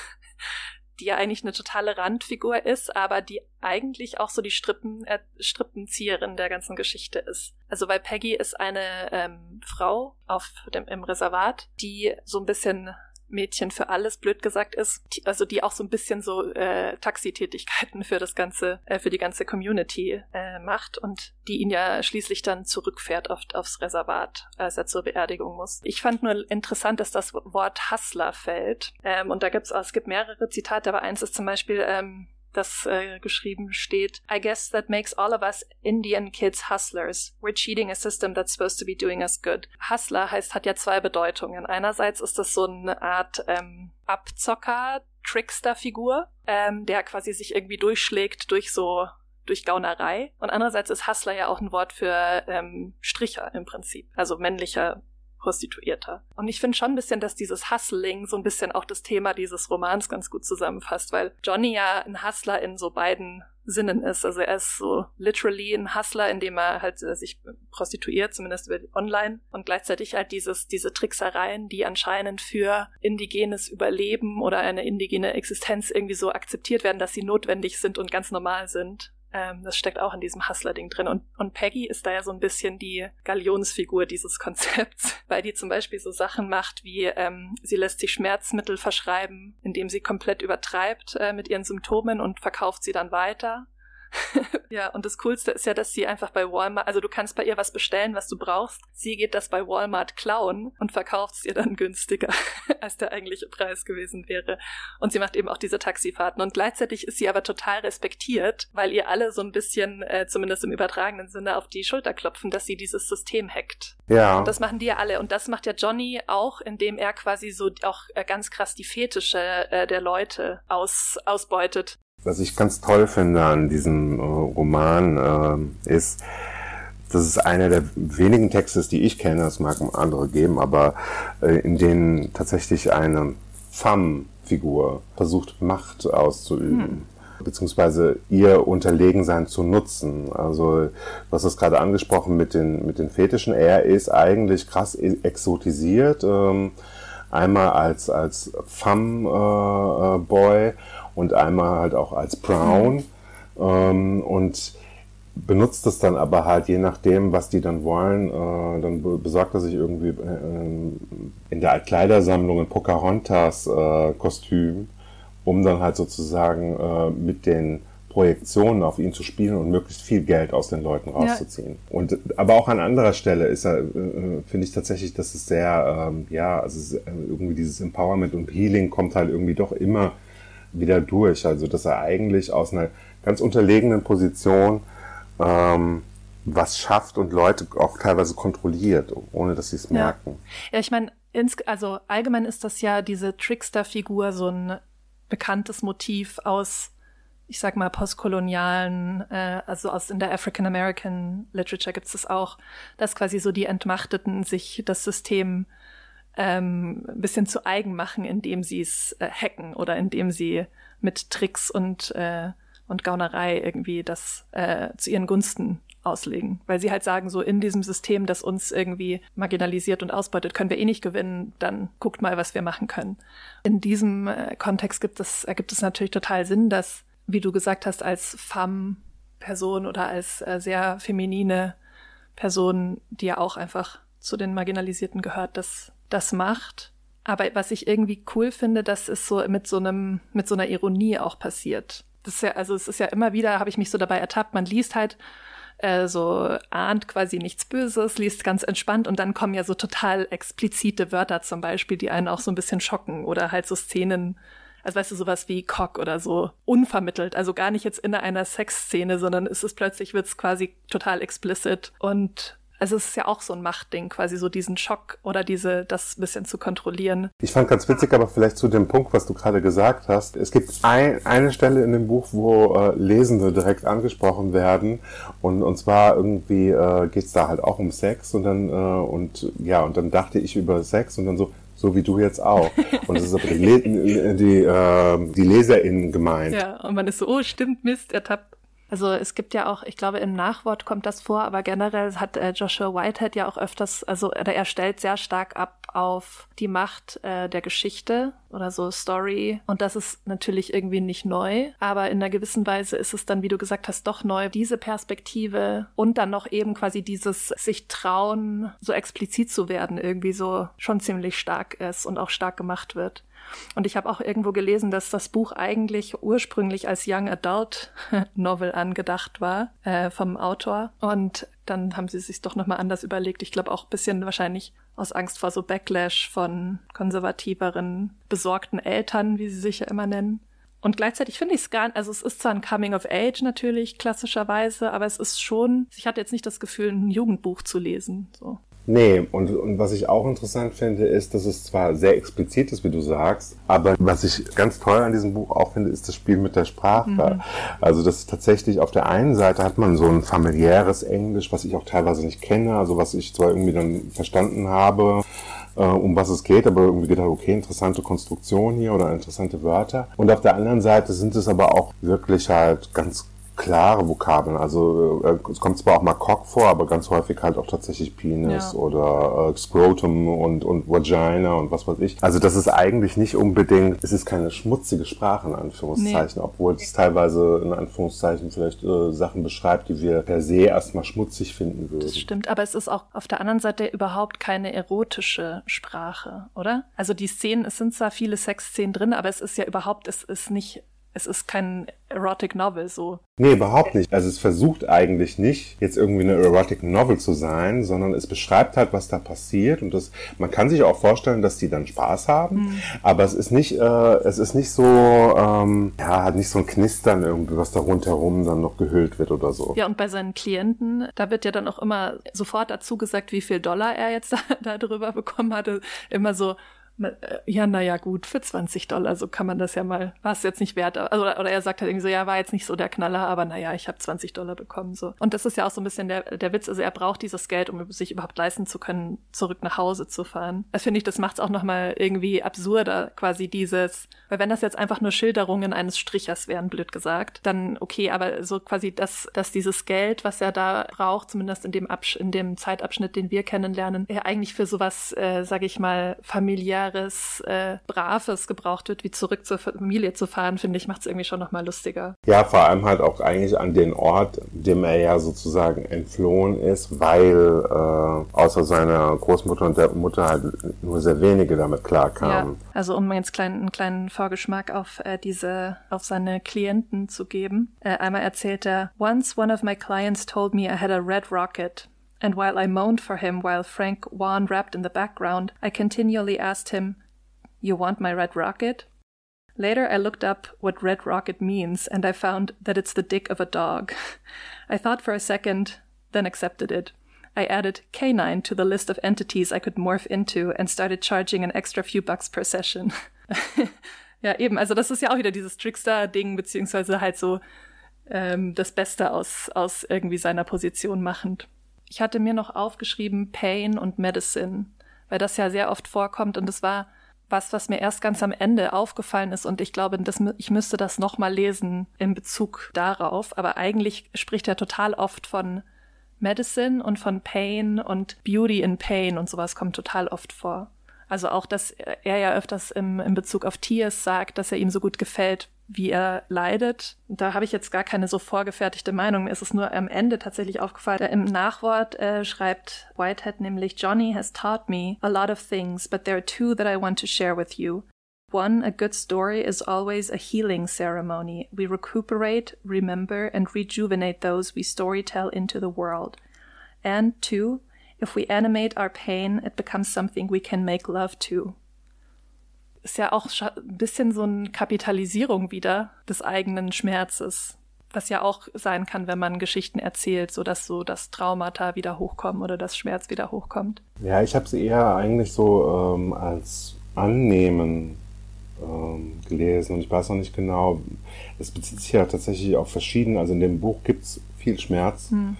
*laughs* die ja eigentlich eine totale Randfigur ist, aber die eigentlich auch so die Strippen, äh, Strippenzieherin der ganzen Geschichte ist. Also weil Peggy ist eine ähm, Frau auf dem im Reservat, die so ein bisschen Mädchen für alles, blöd gesagt ist, also die auch so ein bisschen so äh, Taxitätigkeiten für das ganze, äh, für die ganze Community äh, macht und die ihn ja schließlich dann zurückfährt oft aufs Reservat, als er zur Beerdigung muss. Ich fand nur interessant, dass das Wort Hustler fällt. Ähm, und da gibt's, es gibt mehrere Zitate, aber eins ist zum Beispiel, ähm, das äh, geschrieben steht. I guess that makes all of us Indian kids hustlers. We're cheating a system that's supposed to be doing us good. Hustler heißt, hat ja zwei Bedeutungen. Einerseits ist das so eine Art ähm, Abzocker, Trickster-Figur, ähm, der quasi sich irgendwie durchschlägt durch so durch Gaunerei. Und andererseits ist Hustler ja auch ein Wort für ähm, Stricher im Prinzip. Also männlicher Prostituierter. Und ich finde schon ein bisschen, dass dieses Hustling so ein bisschen auch das Thema dieses Romans ganz gut zusammenfasst, weil Johnny ja ein Hustler in so beiden Sinnen ist. Also er ist so literally ein Hustler, indem er halt äh, sich prostituiert, zumindest online, und gleichzeitig halt dieses, diese Tricksereien, die anscheinend für indigenes Überleben oder eine indigene Existenz irgendwie so akzeptiert werden, dass sie notwendig sind und ganz normal sind. Ähm, das steckt auch in diesem Hustler-Ding drin. Und, und Peggy ist da ja so ein bisschen die Galionsfigur dieses *laughs* Konzepts, weil die zum Beispiel so Sachen macht wie, ähm, sie lässt sich Schmerzmittel verschreiben, indem sie komplett übertreibt äh, mit ihren Symptomen und verkauft sie dann weiter. *laughs* ja, und das Coolste ist ja, dass sie einfach bei Walmart, also du kannst bei ihr was bestellen, was du brauchst. Sie geht das bei Walmart klauen und verkauft es ihr dann günstiger, *laughs* als der eigentliche Preis gewesen wäre. Und sie macht eben auch diese Taxifahrten. Und gleichzeitig ist sie aber total respektiert, weil ihr alle so ein bisschen, äh, zumindest im übertragenen Sinne, auf die Schulter klopfen, dass sie dieses System hackt. Ja. Und das machen die ja alle. Und das macht ja Johnny auch, indem er quasi so auch äh, ganz krass die Fetische äh, der Leute aus, ausbeutet. Was ich ganz toll finde an diesem äh, Roman äh, ist, das ist einer der wenigen Texte, die ich kenne, es mag andere geben, aber äh, in denen tatsächlich eine Femme-Figur versucht, Macht auszuüben. Hm beziehungsweise ihr Unterlegensein zu nutzen. Also du hast es gerade angesprochen mit den, mit den Fetischen. Er ist eigentlich krass e-, exotisiert. Ähm, einmal als, als Femme-Boy äh, und einmal halt auch als Brown. Ähm, und benutzt es dann aber halt je nachdem, was die dann wollen. Äh, dann besorgt er sich irgendwie äh, in der Altkleidersammlung ein Pocahontas-Kostüm, äh, um dann halt sozusagen äh, mit den Projektionen auf ihn zu spielen und möglichst viel Geld aus den Leuten rauszuziehen. Ja. Und aber auch an anderer Stelle ist er, äh, finde ich tatsächlich, dass es sehr, ähm, ja, also irgendwie dieses Empowerment und Healing kommt halt irgendwie doch immer wieder durch. Also dass er eigentlich aus einer ganz unterlegenen Position ähm, was schafft und Leute auch teilweise kontrolliert, ohne dass sie es ja. merken. Ja, ich meine, also allgemein ist das ja diese Trickster-Figur so ein bekanntes Motiv aus, ich sag mal, postkolonialen, äh, also aus in der African American Literature gibt es das auch, dass quasi so die Entmachteten sich das System ähm, ein bisschen zu eigen machen, indem sie es äh, hacken oder indem sie mit Tricks und, äh, und Gaunerei irgendwie das äh, zu ihren Gunsten auslegen. Weil sie halt sagen, so in diesem System, das uns irgendwie marginalisiert und ausbeutet, können wir eh nicht gewinnen, dann guckt mal, was wir machen können. In diesem äh, Kontext gibt es, ergibt es natürlich total Sinn, dass, wie du gesagt hast, als Femme-Person oder als äh, sehr feminine Person, die ja auch einfach zu den Marginalisierten gehört, dass das macht. Aber was ich irgendwie cool finde, dass es so mit so einem, mit so einer Ironie auch passiert. Das ist ja, also es ist ja immer wieder, habe ich mich so dabei ertappt, man liest halt äh, so ahnt quasi nichts Böses, liest ganz entspannt und dann kommen ja so total explizite Wörter zum Beispiel, die einen auch so ein bisschen schocken oder halt so Szenen Also weißt du, sowas wie Cock oder so, unvermittelt. Also gar nicht jetzt in einer Sexszene, sondern es ist plötzlich, wird es quasi total explicit. Und also es ist ja auch so ein Machtding, quasi so diesen Schock oder diese, das bisschen zu kontrollieren. Ich fand ganz witzig, aber vielleicht zu dem Punkt, was du gerade gesagt hast. Es gibt ein, eine Stelle in dem Buch, wo äh, Lesende direkt angesprochen werden. Und, und zwar irgendwie äh, geht es da halt auch um Sex und dann, äh, und ja, und dann dachte ich über Sex und dann so, so wie du jetzt auch. Und das ist aber die, die, äh, die LeserInnen gemeint. Ja, und man ist so, oh, stimmt, Mist, ertappt. Also es gibt ja auch, ich glaube, im Nachwort kommt das vor, aber generell hat äh, Joshua Whitehead ja auch öfters, also er stellt sehr stark ab auf die Macht äh, der Geschichte oder so Story. Und das ist natürlich irgendwie nicht neu, aber in einer gewissen Weise ist es dann, wie du gesagt hast, doch neu. Diese Perspektive und dann noch eben quasi dieses sich trauen, so explizit zu werden, irgendwie so schon ziemlich stark ist und auch stark gemacht wird. Und ich habe auch irgendwo gelesen, dass das Buch eigentlich ursprünglich als Young Adult *laughs* Novel angedacht war äh, vom Autor. Und dann haben sie sich doch nochmal anders überlegt. Ich glaube auch bisschen wahrscheinlich aus Angst vor so Backlash von konservativeren, besorgten Eltern, wie sie sich ja immer nennen. Und gleichzeitig finde ich es gar, also es ist zwar ein Coming of Age natürlich klassischerweise, aber es ist schon, ich hatte jetzt nicht das Gefühl, ein Jugendbuch zu lesen. So. Nee, und, und was ich auch interessant finde, ist, dass es zwar sehr explizit ist, wie du sagst, aber was ich ganz toll an diesem Buch auch finde, ist das Spiel mit der Sprache. Mhm. Also das ist tatsächlich auf der einen Seite hat man so ein familiäres Englisch, was ich auch teilweise nicht kenne, also was ich zwar irgendwie dann verstanden habe, äh, um was es geht, aber irgendwie gedacht, okay, interessante Konstruktion hier oder interessante Wörter. Und auf der anderen Seite sind es aber auch wirklich halt ganz klare Vokabeln. Also äh, es kommt zwar auch mal Cock vor, aber ganz häufig halt auch tatsächlich Penis ja. oder äh, Scrotum und, und Vagina und was weiß ich. Also das ist eigentlich nicht unbedingt, es ist keine schmutzige Sprache in Anführungszeichen, nee. obwohl es teilweise in Anführungszeichen vielleicht äh, Sachen beschreibt, die wir per se erstmal schmutzig finden würden. Das stimmt, aber es ist auch auf der anderen Seite überhaupt keine erotische Sprache, oder? Also die Szenen, es sind zwar viele Sexszenen drin, aber es ist ja überhaupt, es ist nicht es ist kein Erotic Novel so. Nee, überhaupt nicht. Also es versucht eigentlich nicht, jetzt irgendwie eine Erotic Novel zu sein, sondern es beschreibt halt, was da passiert und das, man kann sich auch vorstellen, dass die dann Spaß haben, mhm. aber es ist nicht, äh, es ist nicht so, ähm, ja, hat nicht so ein Knistern irgendwie, was da rundherum dann noch gehüllt wird oder so. Ja, und bei seinen Klienten, da wird ja dann auch immer sofort dazu gesagt, wie viel Dollar er jetzt *laughs* da, darüber bekommen hatte. Immer so, ja, naja, gut, für 20 Dollar, so kann man das ja mal, war es jetzt nicht wert. Also, oder er sagt halt irgendwie so, ja, war jetzt nicht so der Knaller, aber naja, ich habe 20 Dollar bekommen. so. Und das ist ja auch so ein bisschen der, der Witz, also er braucht dieses Geld, um sich überhaupt leisten zu können, zurück nach Hause zu fahren. Das finde ich, das macht es auch nochmal irgendwie absurder, quasi dieses, weil wenn das jetzt einfach nur Schilderungen eines Strichers wären, blöd gesagt, dann okay, aber so quasi, dass, dass dieses Geld, was er da braucht, zumindest in dem, Absch in dem Zeitabschnitt, den wir kennenlernen, er eigentlich für sowas, äh, sage ich mal, familiär Familiäres, äh, Braves gebraucht wird, wie zurück zur Familie zu fahren, finde ich, macht es irgendwie schon nochmal lustiger. Ja, vor allem halt auch eigentlich an den Ort, dem er ja sozusagen entflohen ist, weil äh, außer seiner Großmutter und der Mutter halt nur sehr wenige damit klarkamen. Ja, also um jetzt kleinen, einen kleinen Vorgeschmack auf äh, diese, auf seine Klienten zu geben. Äh, einmal erzählt er, Once one of my clients told me I had a red rocket. and while I moaned for him while Frank Wan rapped in the background, I continually asked him, You want my red rocket? Later, I looked up what red rocket means, and I found that it's the dick of a dog. I thought for a second, then accepted it. I added canine to the list of entities I could morph into and started charging an extra few bucks per session. *laughs* ja, eben, also das ist ja auch wieder dieses Trickster-Ding, beziehungsweise halt so ähm, das Beste aus, aus irgendwie seiner Position machend. Ich hatte mir noch aufgeschrieben Pain und Medicine, weil das ja sehr oft vorkommt und das war was, was mir erst ganz am Ende aufgefallen ist und ich glaube, das, ich müsste das nochmal lesen in Bezug darauf, aber eigentlich spricht er total oft von Medicine und von Pain und Beauty in Pain und sowas kommt total oft vor. Also auch, dass er ja öfters im, in Bezug auf Tears sagt, dass er ihm so gut gefällt, wie er leidet. Da habe ich jetzt gar keine so vorgefertigte Meinung. Mir ist es nur am Ende tatsächlich aufgefallen. Im Nachwort äh, schreibt Whitehead nämlich, Johnny has taught me a lot of things, but there are two that I want to share with you. One, a good story is always a healing ceremony. We recuperate, remember, and rejuvenate those we storytell into the world. And two, if we animate our pain, it becomes something we can make love to ist ja auch ein bisschen so eine Kapitalisierung wieder des eigenen Schmerzes. Was ja auch sein kann, wenn man Geschichten erzählt, so dass so das Traumata wieder hochkommen oder das Schmerz wieder hochkommt. Ja, ich habe sie eher eigentlich so ähm, als Annehmen ähm, gelesen und ich weiß noch nicht genau. Es bezieht sich ja tatsächlich auf verschiedene, also in dem Buch gibt es viel Schmerz. Hm.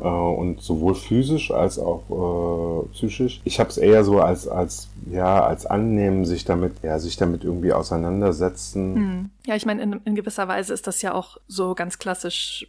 Äh, und sowohl physisch als auch äh, psychisch. Ich habe es eher so als als ja als annehmen, sich damit ja sich damit irgendwie auseinandersetzen. Hm. Ja, ich meine in, in gewisser Weise ist das ja auch so ganz klassisch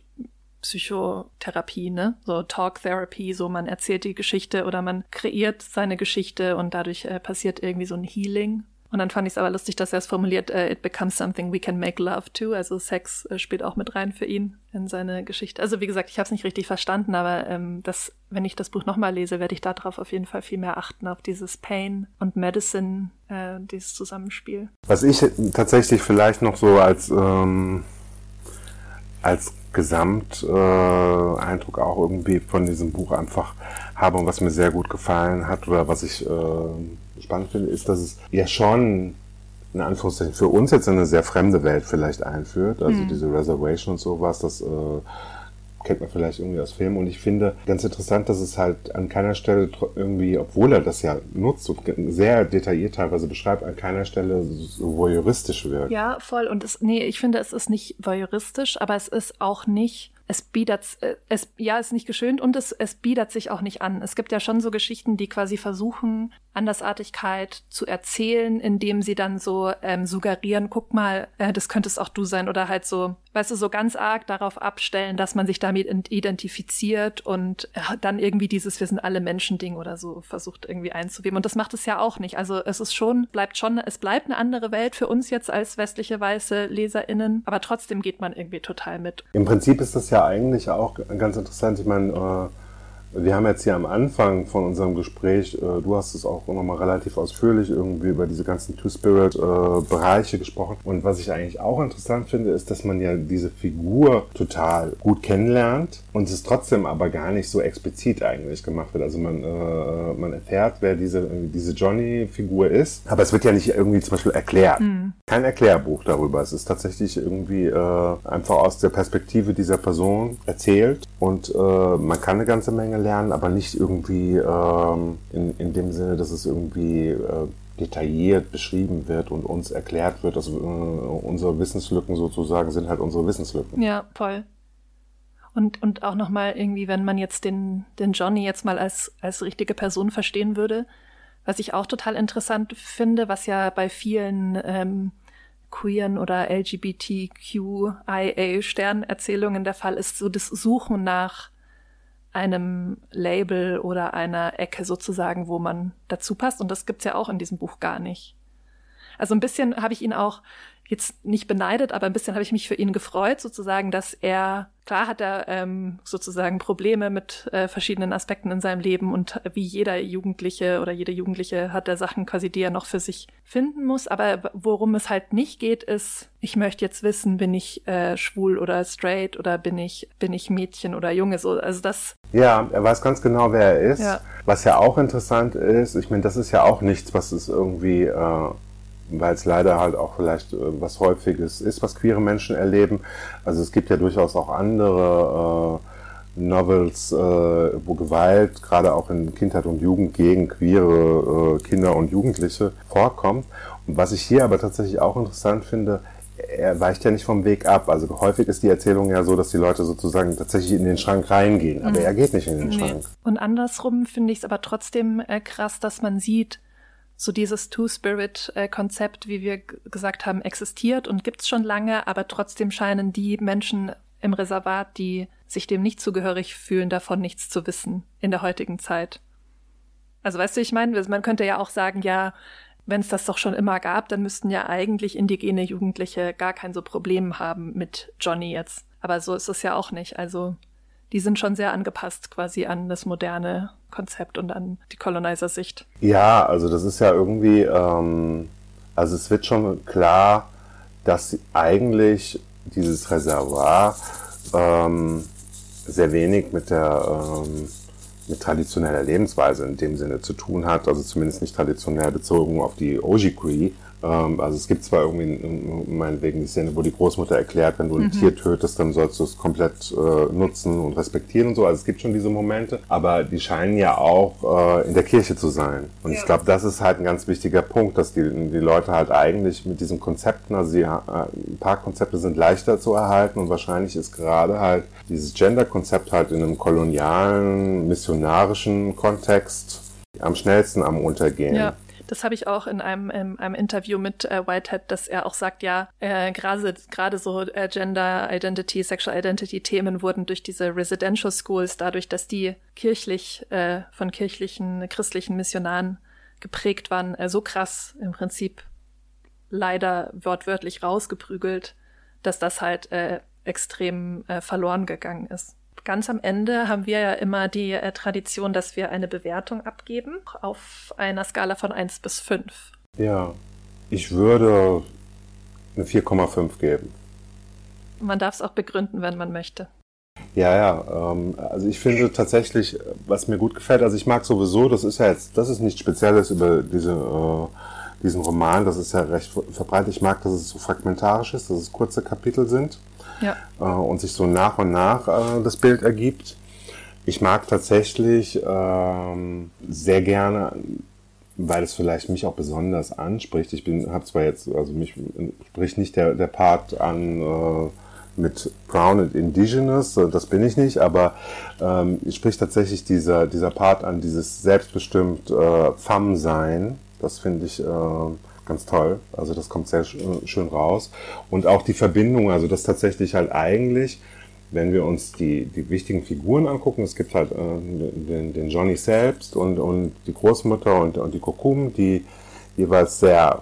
Psychotherapie, ne? So Talk Therapy, so man erzählt die Geschichte oder man kreiert seine Geschichte und dadurch äh, passiert irgendwie so ein Healing. Und dann fand ich es aber lustig, dass er es formuliert, uh, it becomes something we can make love to. Also Sex äh, spielt auch mit rein für ihn in seine Geschichte. Also wie gesagt, ich habe es nicht richtig verstanden, aber ähm, das, wenn ich das Buch nochmal lese, werde ich darauf auf jeden Fall viel mehr achten, auf dieses Pain und Medicine, äh, dieses Zusammenspiel. Was ich tatsächlich vielleicht noch so als, ähm, als Gesamteindruck äh, auch irgendwie von diesem Buch einfach habe und was mir sehr gut gefallen hat oder was ich äh, spannend finde, ist, dass es ja schon in Anführungszeichen für uns jetzt eine sehr fremde Welt vielleicht einführt. Also mhm. diese Reservation und sowas, das äh, kennt man vielleicht irgendwie aus Filmen. Und ich finde ganz interessant, dass es halt an keiner Stelle irgendwie, obwohl er das ja nutzt und sehr detailliert teilweise beschreibt, an keiner Stelle so voyeuristisch wirkt. Ja, voll. Und es, nee, ich finde, es ist nicht voyeuristisch, aber es ist auch nicht es bietet, äh, es, ja, ist nicht geschönt und es, es bietet sich auch nicht an. Es gibt ja schon so Geschichten, die quasi versuchen, Andersartigkeit zu erzählen, indem sie dann so ähm, suggerieren, guck mal, äh, das könntest auch du sein oder halt so, weißt du, so ganz arg darauf abstellen, dass man sich damit identifiziert und äh, dann irgendwie dieses Wir sind alle Menschen-Ding oder so versucht irgendwie einzuweben. Und das macht es ja auch nicht. Also es ist schon, bleibt schon, es bleibt eine andere Welt für uns jetzt als westliche weiße LeserInnen, aber trotzdem geht man irgendwie total mit. Im Prinzip ist das ja eigentlich auch ganz interessant. Ich meine, äh wir haben jetzt hier am Anfang von unserem Gespräch, äh, du hast es auch nochmal relativ ausführlich irgendwie über diese ganzen Two-Spirit-Bereiche äh, gesprochen. Und was ich eigentlich auch interessant finde, ist, dass man ja diese Figur total gut kennenlernt und es trotzdem aber gar nicht so explizit eigentlich gemacht wird. Also man, äh, man erfährt, wer diese, diese Johnny-Figur ist, aber es wird ja nicht irgendwie zum Beispiel erklärt. Mhm. Kein Erklärbuch darüber. Es ist tatsächlich irgendwie äh, einfach aus der Perspektive dieser Person erzählt und äh, man kann eine ganze Menge lernen, aber nicht irgendwie ähm, in, in dem Sinne, dass es irgendwie äh, detailliert beschrieben wird und uns erklärt wird. Also äh, unsere Wissenslücken sozusagen sind halt unsere Wissenslücken. Ja, voll. Und, und auch nochmal irgendwie, wenn man jetzt den, den Johnny jetzt mal als, als richtige Person verstehen würde, was ich auch total interessant finde, was ja bei vielen ähm, queeren oder LGBTQIA-Sternerzählungen der Fall ist, so das Suchen nach einem Label oder einer Ecke sozusagen, wo man dazu passt. Und das gibt's ja auch in diesem Buch gar nicht. Also ein bisschen habe ich ihn auch jetzt nicht beneidet, aber ein bisschen habe ich mich für ihn gefreut, sozusagen, dass er Klar hat er ähm, sozusagen Probleme mit äh, verschiedenen Aspekten in seinem Leben und wie jeder Jugendliche oder jede Jugendliche hat er Sachen quasi, die er noch für sich finden muss. Aber worum es halt nicht geht, ist, ich möchte jetzt wissen, bin ich äh, schwul oder straight oder bin ich bin ich Mädchen oder Junge. So, also das. Ja, er weiß ganz genau, wer er ist. Ja. Was ja auch interessant ist, ich meine, das ist ja auch nichts, was es irgendwie äh, weil es leider halt auch vielleicht äh, was Häufiges ist, was queere Menschen erleben. Also es gibt ja durchaus auch andere äh, Novels, äh, wo Gewalt gerade auch in Kindheit und Jugend gegen queere äh, Kinder und Jugendliche vorkommt. Und was ich hier aber tatsächlich auch interessant finde, er weicht ja nicht vom Weg ab. Also häufig ist die Erzählung ja so, dass die Leute sozusagen tatsächlich in den Schrank reingehen, aber mhm. er geht nicht in den nee. Schrank. Und andersrum finde ich es aber trotzdem äh, krass, dass man sieht, so dieses Two-Spirit-Konzept, wie wir gesagt haben, existiert und gibt's schon lange, aber trotzdem scheinen die Menschen im Reservat, die sich dem nicht zugehörig fühlen, davon nichts zu wissen in der heutigen Zeit. Also weißt du, ich meine, man könnte ja auch sagen, ja, wenn es das doch schon immer gab, dann müssten ja eigentlich indigene Jugendliche gar kein so Problem haben mit Johnny jetzt. Aber so ist es ja auch nicht. Also die sind schon sehr angepasst quasi an das moderne Konzept und an die Colonizer-Sicht. Ja, also das ist ja irgendwie, ähm, also es wird schon klar, dass eigentlich dieses Reservoir ähm, sehr wenig mit der ähm, mit traditioneller Lebensweise in dem Sinne zu tun hat, also zumindest nicht traditionell bezogen auf die Ojibwe also es gibt zwar irgendwie meinetwegen die Szene, wo die Großmutter erklärt, wenn du ein mhm. Tier tötest, dann sollst du es komplett äh, nutzen und respektieren und so. Also es gibt schon diese Momente, aber die scheinen ja auch äh, in der Kirche zu sein. Und ja. ich glaube, das ist halt ein ganz wichtiger Punkt, dass die, die Leute halt eigentlich mit diesen Konzepten, also die, äh, ein paar Konzepte sind leichter zu erhalten und wahrscheinlich ist gerade halt dieses Gender-Konzept halt in einem kolonialen, missionarischen Kontext am schnellsten am Untergehen. Ja. Das habe ich auch in einem, in einem Interview mit äh, Whitehead, dass er auch sagt, ja, äh, gerade so äh, Gender Identity, Sexual Identity Themen wurden durch diese Residential Schools, dadurch, dass die kirchlich äh, von kirchlichen christlichen Missionaren geprägt waren, äh, so krass im Prinzip leider wortwörtlich rausgeprügelt, dass das halt äh, extrem äh, verloren gegangen ist. Ganz am Ende haben wir ja immer die äh, Tradition, dass wir eine Bewertung abgeben auf einer Skala von 1 bis 5. Ja, ich würde eine 4,5 geben. Man darf es auch begründen, wenn man möchte. Ja, ja. Ähm, also ich finde tatsächlich, was mir gut gefällt, also ich mag sowieso, das ist ja jetzt, das ist nichts Spezielles über diese, äh, diesen Roman, das ist ja recht verbreitet. Ich mag, dass es so fragmentarisch ist, dass es kurze Kapitel sind ja. äh, und sich so nach und nach äh, das Bild ergibt. Ich mag tatsächlich ähm, sehr gerne, weil es vielleicht mich auch besonders anspricht. Ich bin, habe zwar jetzt, also mich spricht nicht der, der Part an äh, mit Brown and Indigenous, äh, das bin ich nicht, aber ähm, spricht tatsächlich dieser, dieser Part an dieses selbstbestimmt äh, Femme-Sein. Das finde ich äh, ganz toll. Also das kommt sehr schön raus. Und auch die Verbindung, also das tatsächlich halt eigentlich, wenn wir uns die, die wichtigen Figuren angucken, es gibt halt äh, den, den Johnny selbst und, und die Großmutter und, und die Kokum, die jeweils sehr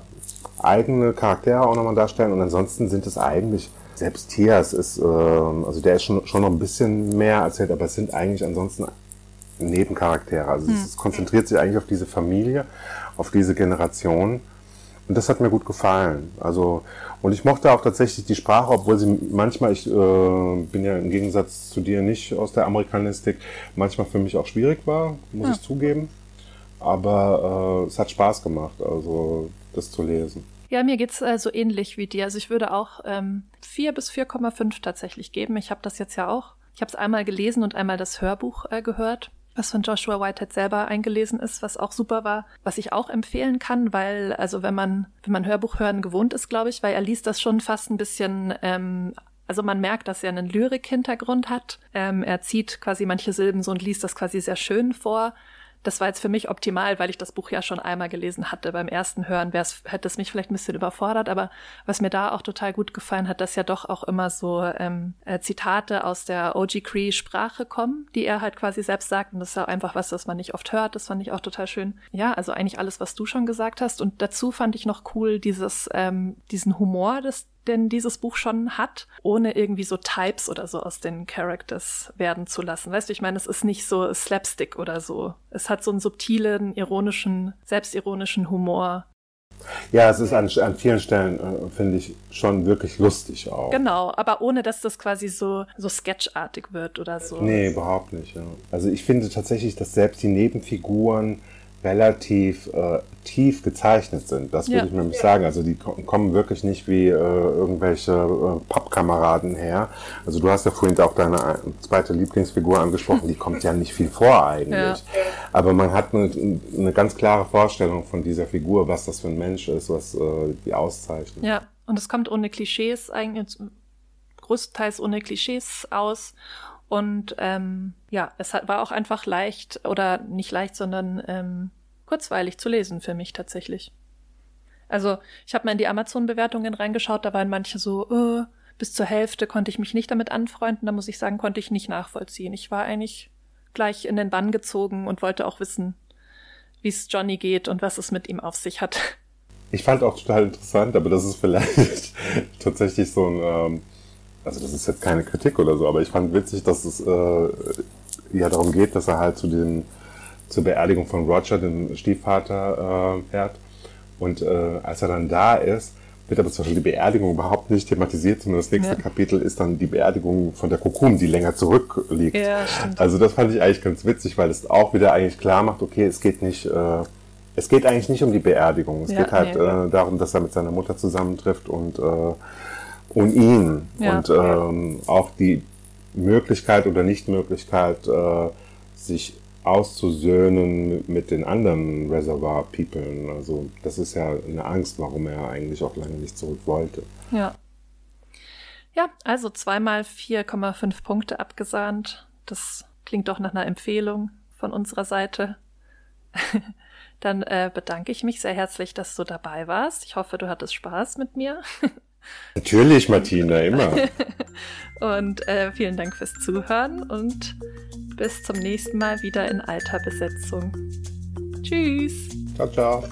eigene Charaktere auch nochmal darstellen. Und ansonsten sind es eigentlich, selbst Tias ist, äh, also der ist schon, schon noch ein bisschen mehr erzählt, aber es sind eigentlich ansonsten Nebencharaktere. Also hm. es konzentriert sich eigentlich auf diese Familie, auf diese Generation. Und das hat mir gut gefallen. Also, und ich mochte auch tatsächlich die Sprache, obwohl sie manchmal, ich äh, bin ja im Gegensatz zu dir nicht aus der Amerikanistik, manchmal für mich auch schwierig war, muss ja. ich zugeben. Aber äh, es hat Spaß gemacht, also das zu lesen. Ja, mir geht's äh, so ähnlich wie dir. Also ich würde auch ähm, 4 bis 4,5 tatsächlich geben. Ich habe das jetzt ja auch. Ich habe es einmal gelesen und einmal das Hörbuch äh, gehört was von Joshua Whitehead selber eingelesen ist, was auch super war, was ich auch empfehlen kann, weil, also wenn man, wenn man Hörbuch hören gewohnt ist, glaube ich, weil er liest das schon fast ein bisschen ähm, also man merkt, dass er einen Lyrik-Hintergrund hat. Ähm, er zieht quasi manche Silben so und liest das quasi sehr schön vor das war jetzt für mich optimal, weil ich das Buch ja schon einmal gelesen hatte. Beim ersten Hören hätte es mich vielleicht ein bisschen überfordert, aber was mir da auch total gut gefallen hat, dass ja doch auch immer so ähm, äh, Zitate aus der OG Cree-Sprache kommen, die er halt quasi selbst sagt. Und das ist ja einfach was, was man nicht oft hört. Das fand ich auch total schön. Ja, also eigentlich alles, was du schon gesagt hast. Und dazu fand ich noch cool dieses, ähm, diesen Humor, das, denn dieses Buch schon hat, ohne irgendwie so Types oder so aus den Characters werden zu lassen. Weißt du, ich meine, es ist nicht so Slapstick oder so. Es hat so einen subtilen, ironischen, selbstironischen Humor. Ja, es ist an, an vielen Stellen, äh, finde ich, schon wirklich lustig auch. Genau, aber ohne, dass das quasi so, so sketchartig wird oder so. Nee, überhaupt nicht. Ja. Also ich finde tatsächlich, dass selbst die Nebenfiguren relativ äh, tief gezeichnet sind. Das würde ja. ich nämlich ja. sagen. Also die kommen wirklich nicht wie äh, irgendwelche äh, Pappkameraden her. Also du hast ja vorhin auch deine äh, zweite Lieblingsfigur angesprochen, die kommt ja nicht viel vor eigentlich. Ja. Aber man hat eine, eine, ganz klare Vorstellung von dieser Figur, was das für ein Mensch ist, was äh, die auszeichnet. Ja, und es kommt ohne Klischees eigentlich, größtenteils ohne Klischees aus. Und ähm, ja, es hat, war auch einfach leicht oder nicht leicht, sondern ähm, kurzweilig zu lesen für mich tatsächlich. Also ich habe mal in die Amazon-Bewertungen reingeschaut, da waren manche so, äh, bis zur Hälfte konnte ich mich nicht damit anfreunden, da muss ich sagen, konnte ich nicht nachvollziehen. Ich war eigentlich gleich in den Bann gezogen und wollte auch wissen, wie es Johnny geht und was es mit ihm auf sich hat. Ich fand auch total interessant, aber das ist vielleicht *laughs* tatsächlich so ein ähm, also das ist jetzt keine Kritik oder so, aber ich fand witzig, dass es äh, ja darum geht, dass er halt zu den zur Beerdigung von Roger, dem Stiefvater, äh, fährt. Und äh, als er dann da ist, wird aber zum Beispiel die Beerdigung überhaupt nicht thematisiert, sondern das nächste ja. Kapitel ist dann die Beerdigung von der Kokum, die länger zurückliegt. Ja, stimmt. Also das fand ich eigentlich ganz witzig, weil es auch wieder eigentlich klar macht, okay, es geht nicht äh, es geht eigentlich nicht um die Beerdigung. Es Ja, geht halt nee. äh, darum, dass er mit seiner Mutter zusammentrifft und, äh, und ihn. Ja. Und ähm, auch die Möglichkeit oder Nichtmöglichkeit, äh, sich auszusöhnen mit den anderen Reservoir People. Also das ist ja eine Angst, warum er eigentlich auch lange nicht zurück wollte. Ja. Ja, also zweimal 4,5 Punkte abgesahnt. Das klingt doch nach einer Empfehlung von unserer Seite. *laughs* Dann äh, bedanke ich mich sehr herzlich, dass du dabei warst. Ich hoffe, du hattest Spaß mit mir. *laughs* Natürlich, Martina, immer. *laughs* Und äh, vielen Dank fürs Zuhören und bis zum nächsten Mal wieder in alter Besetzung. Tschüss. ciao, ciao.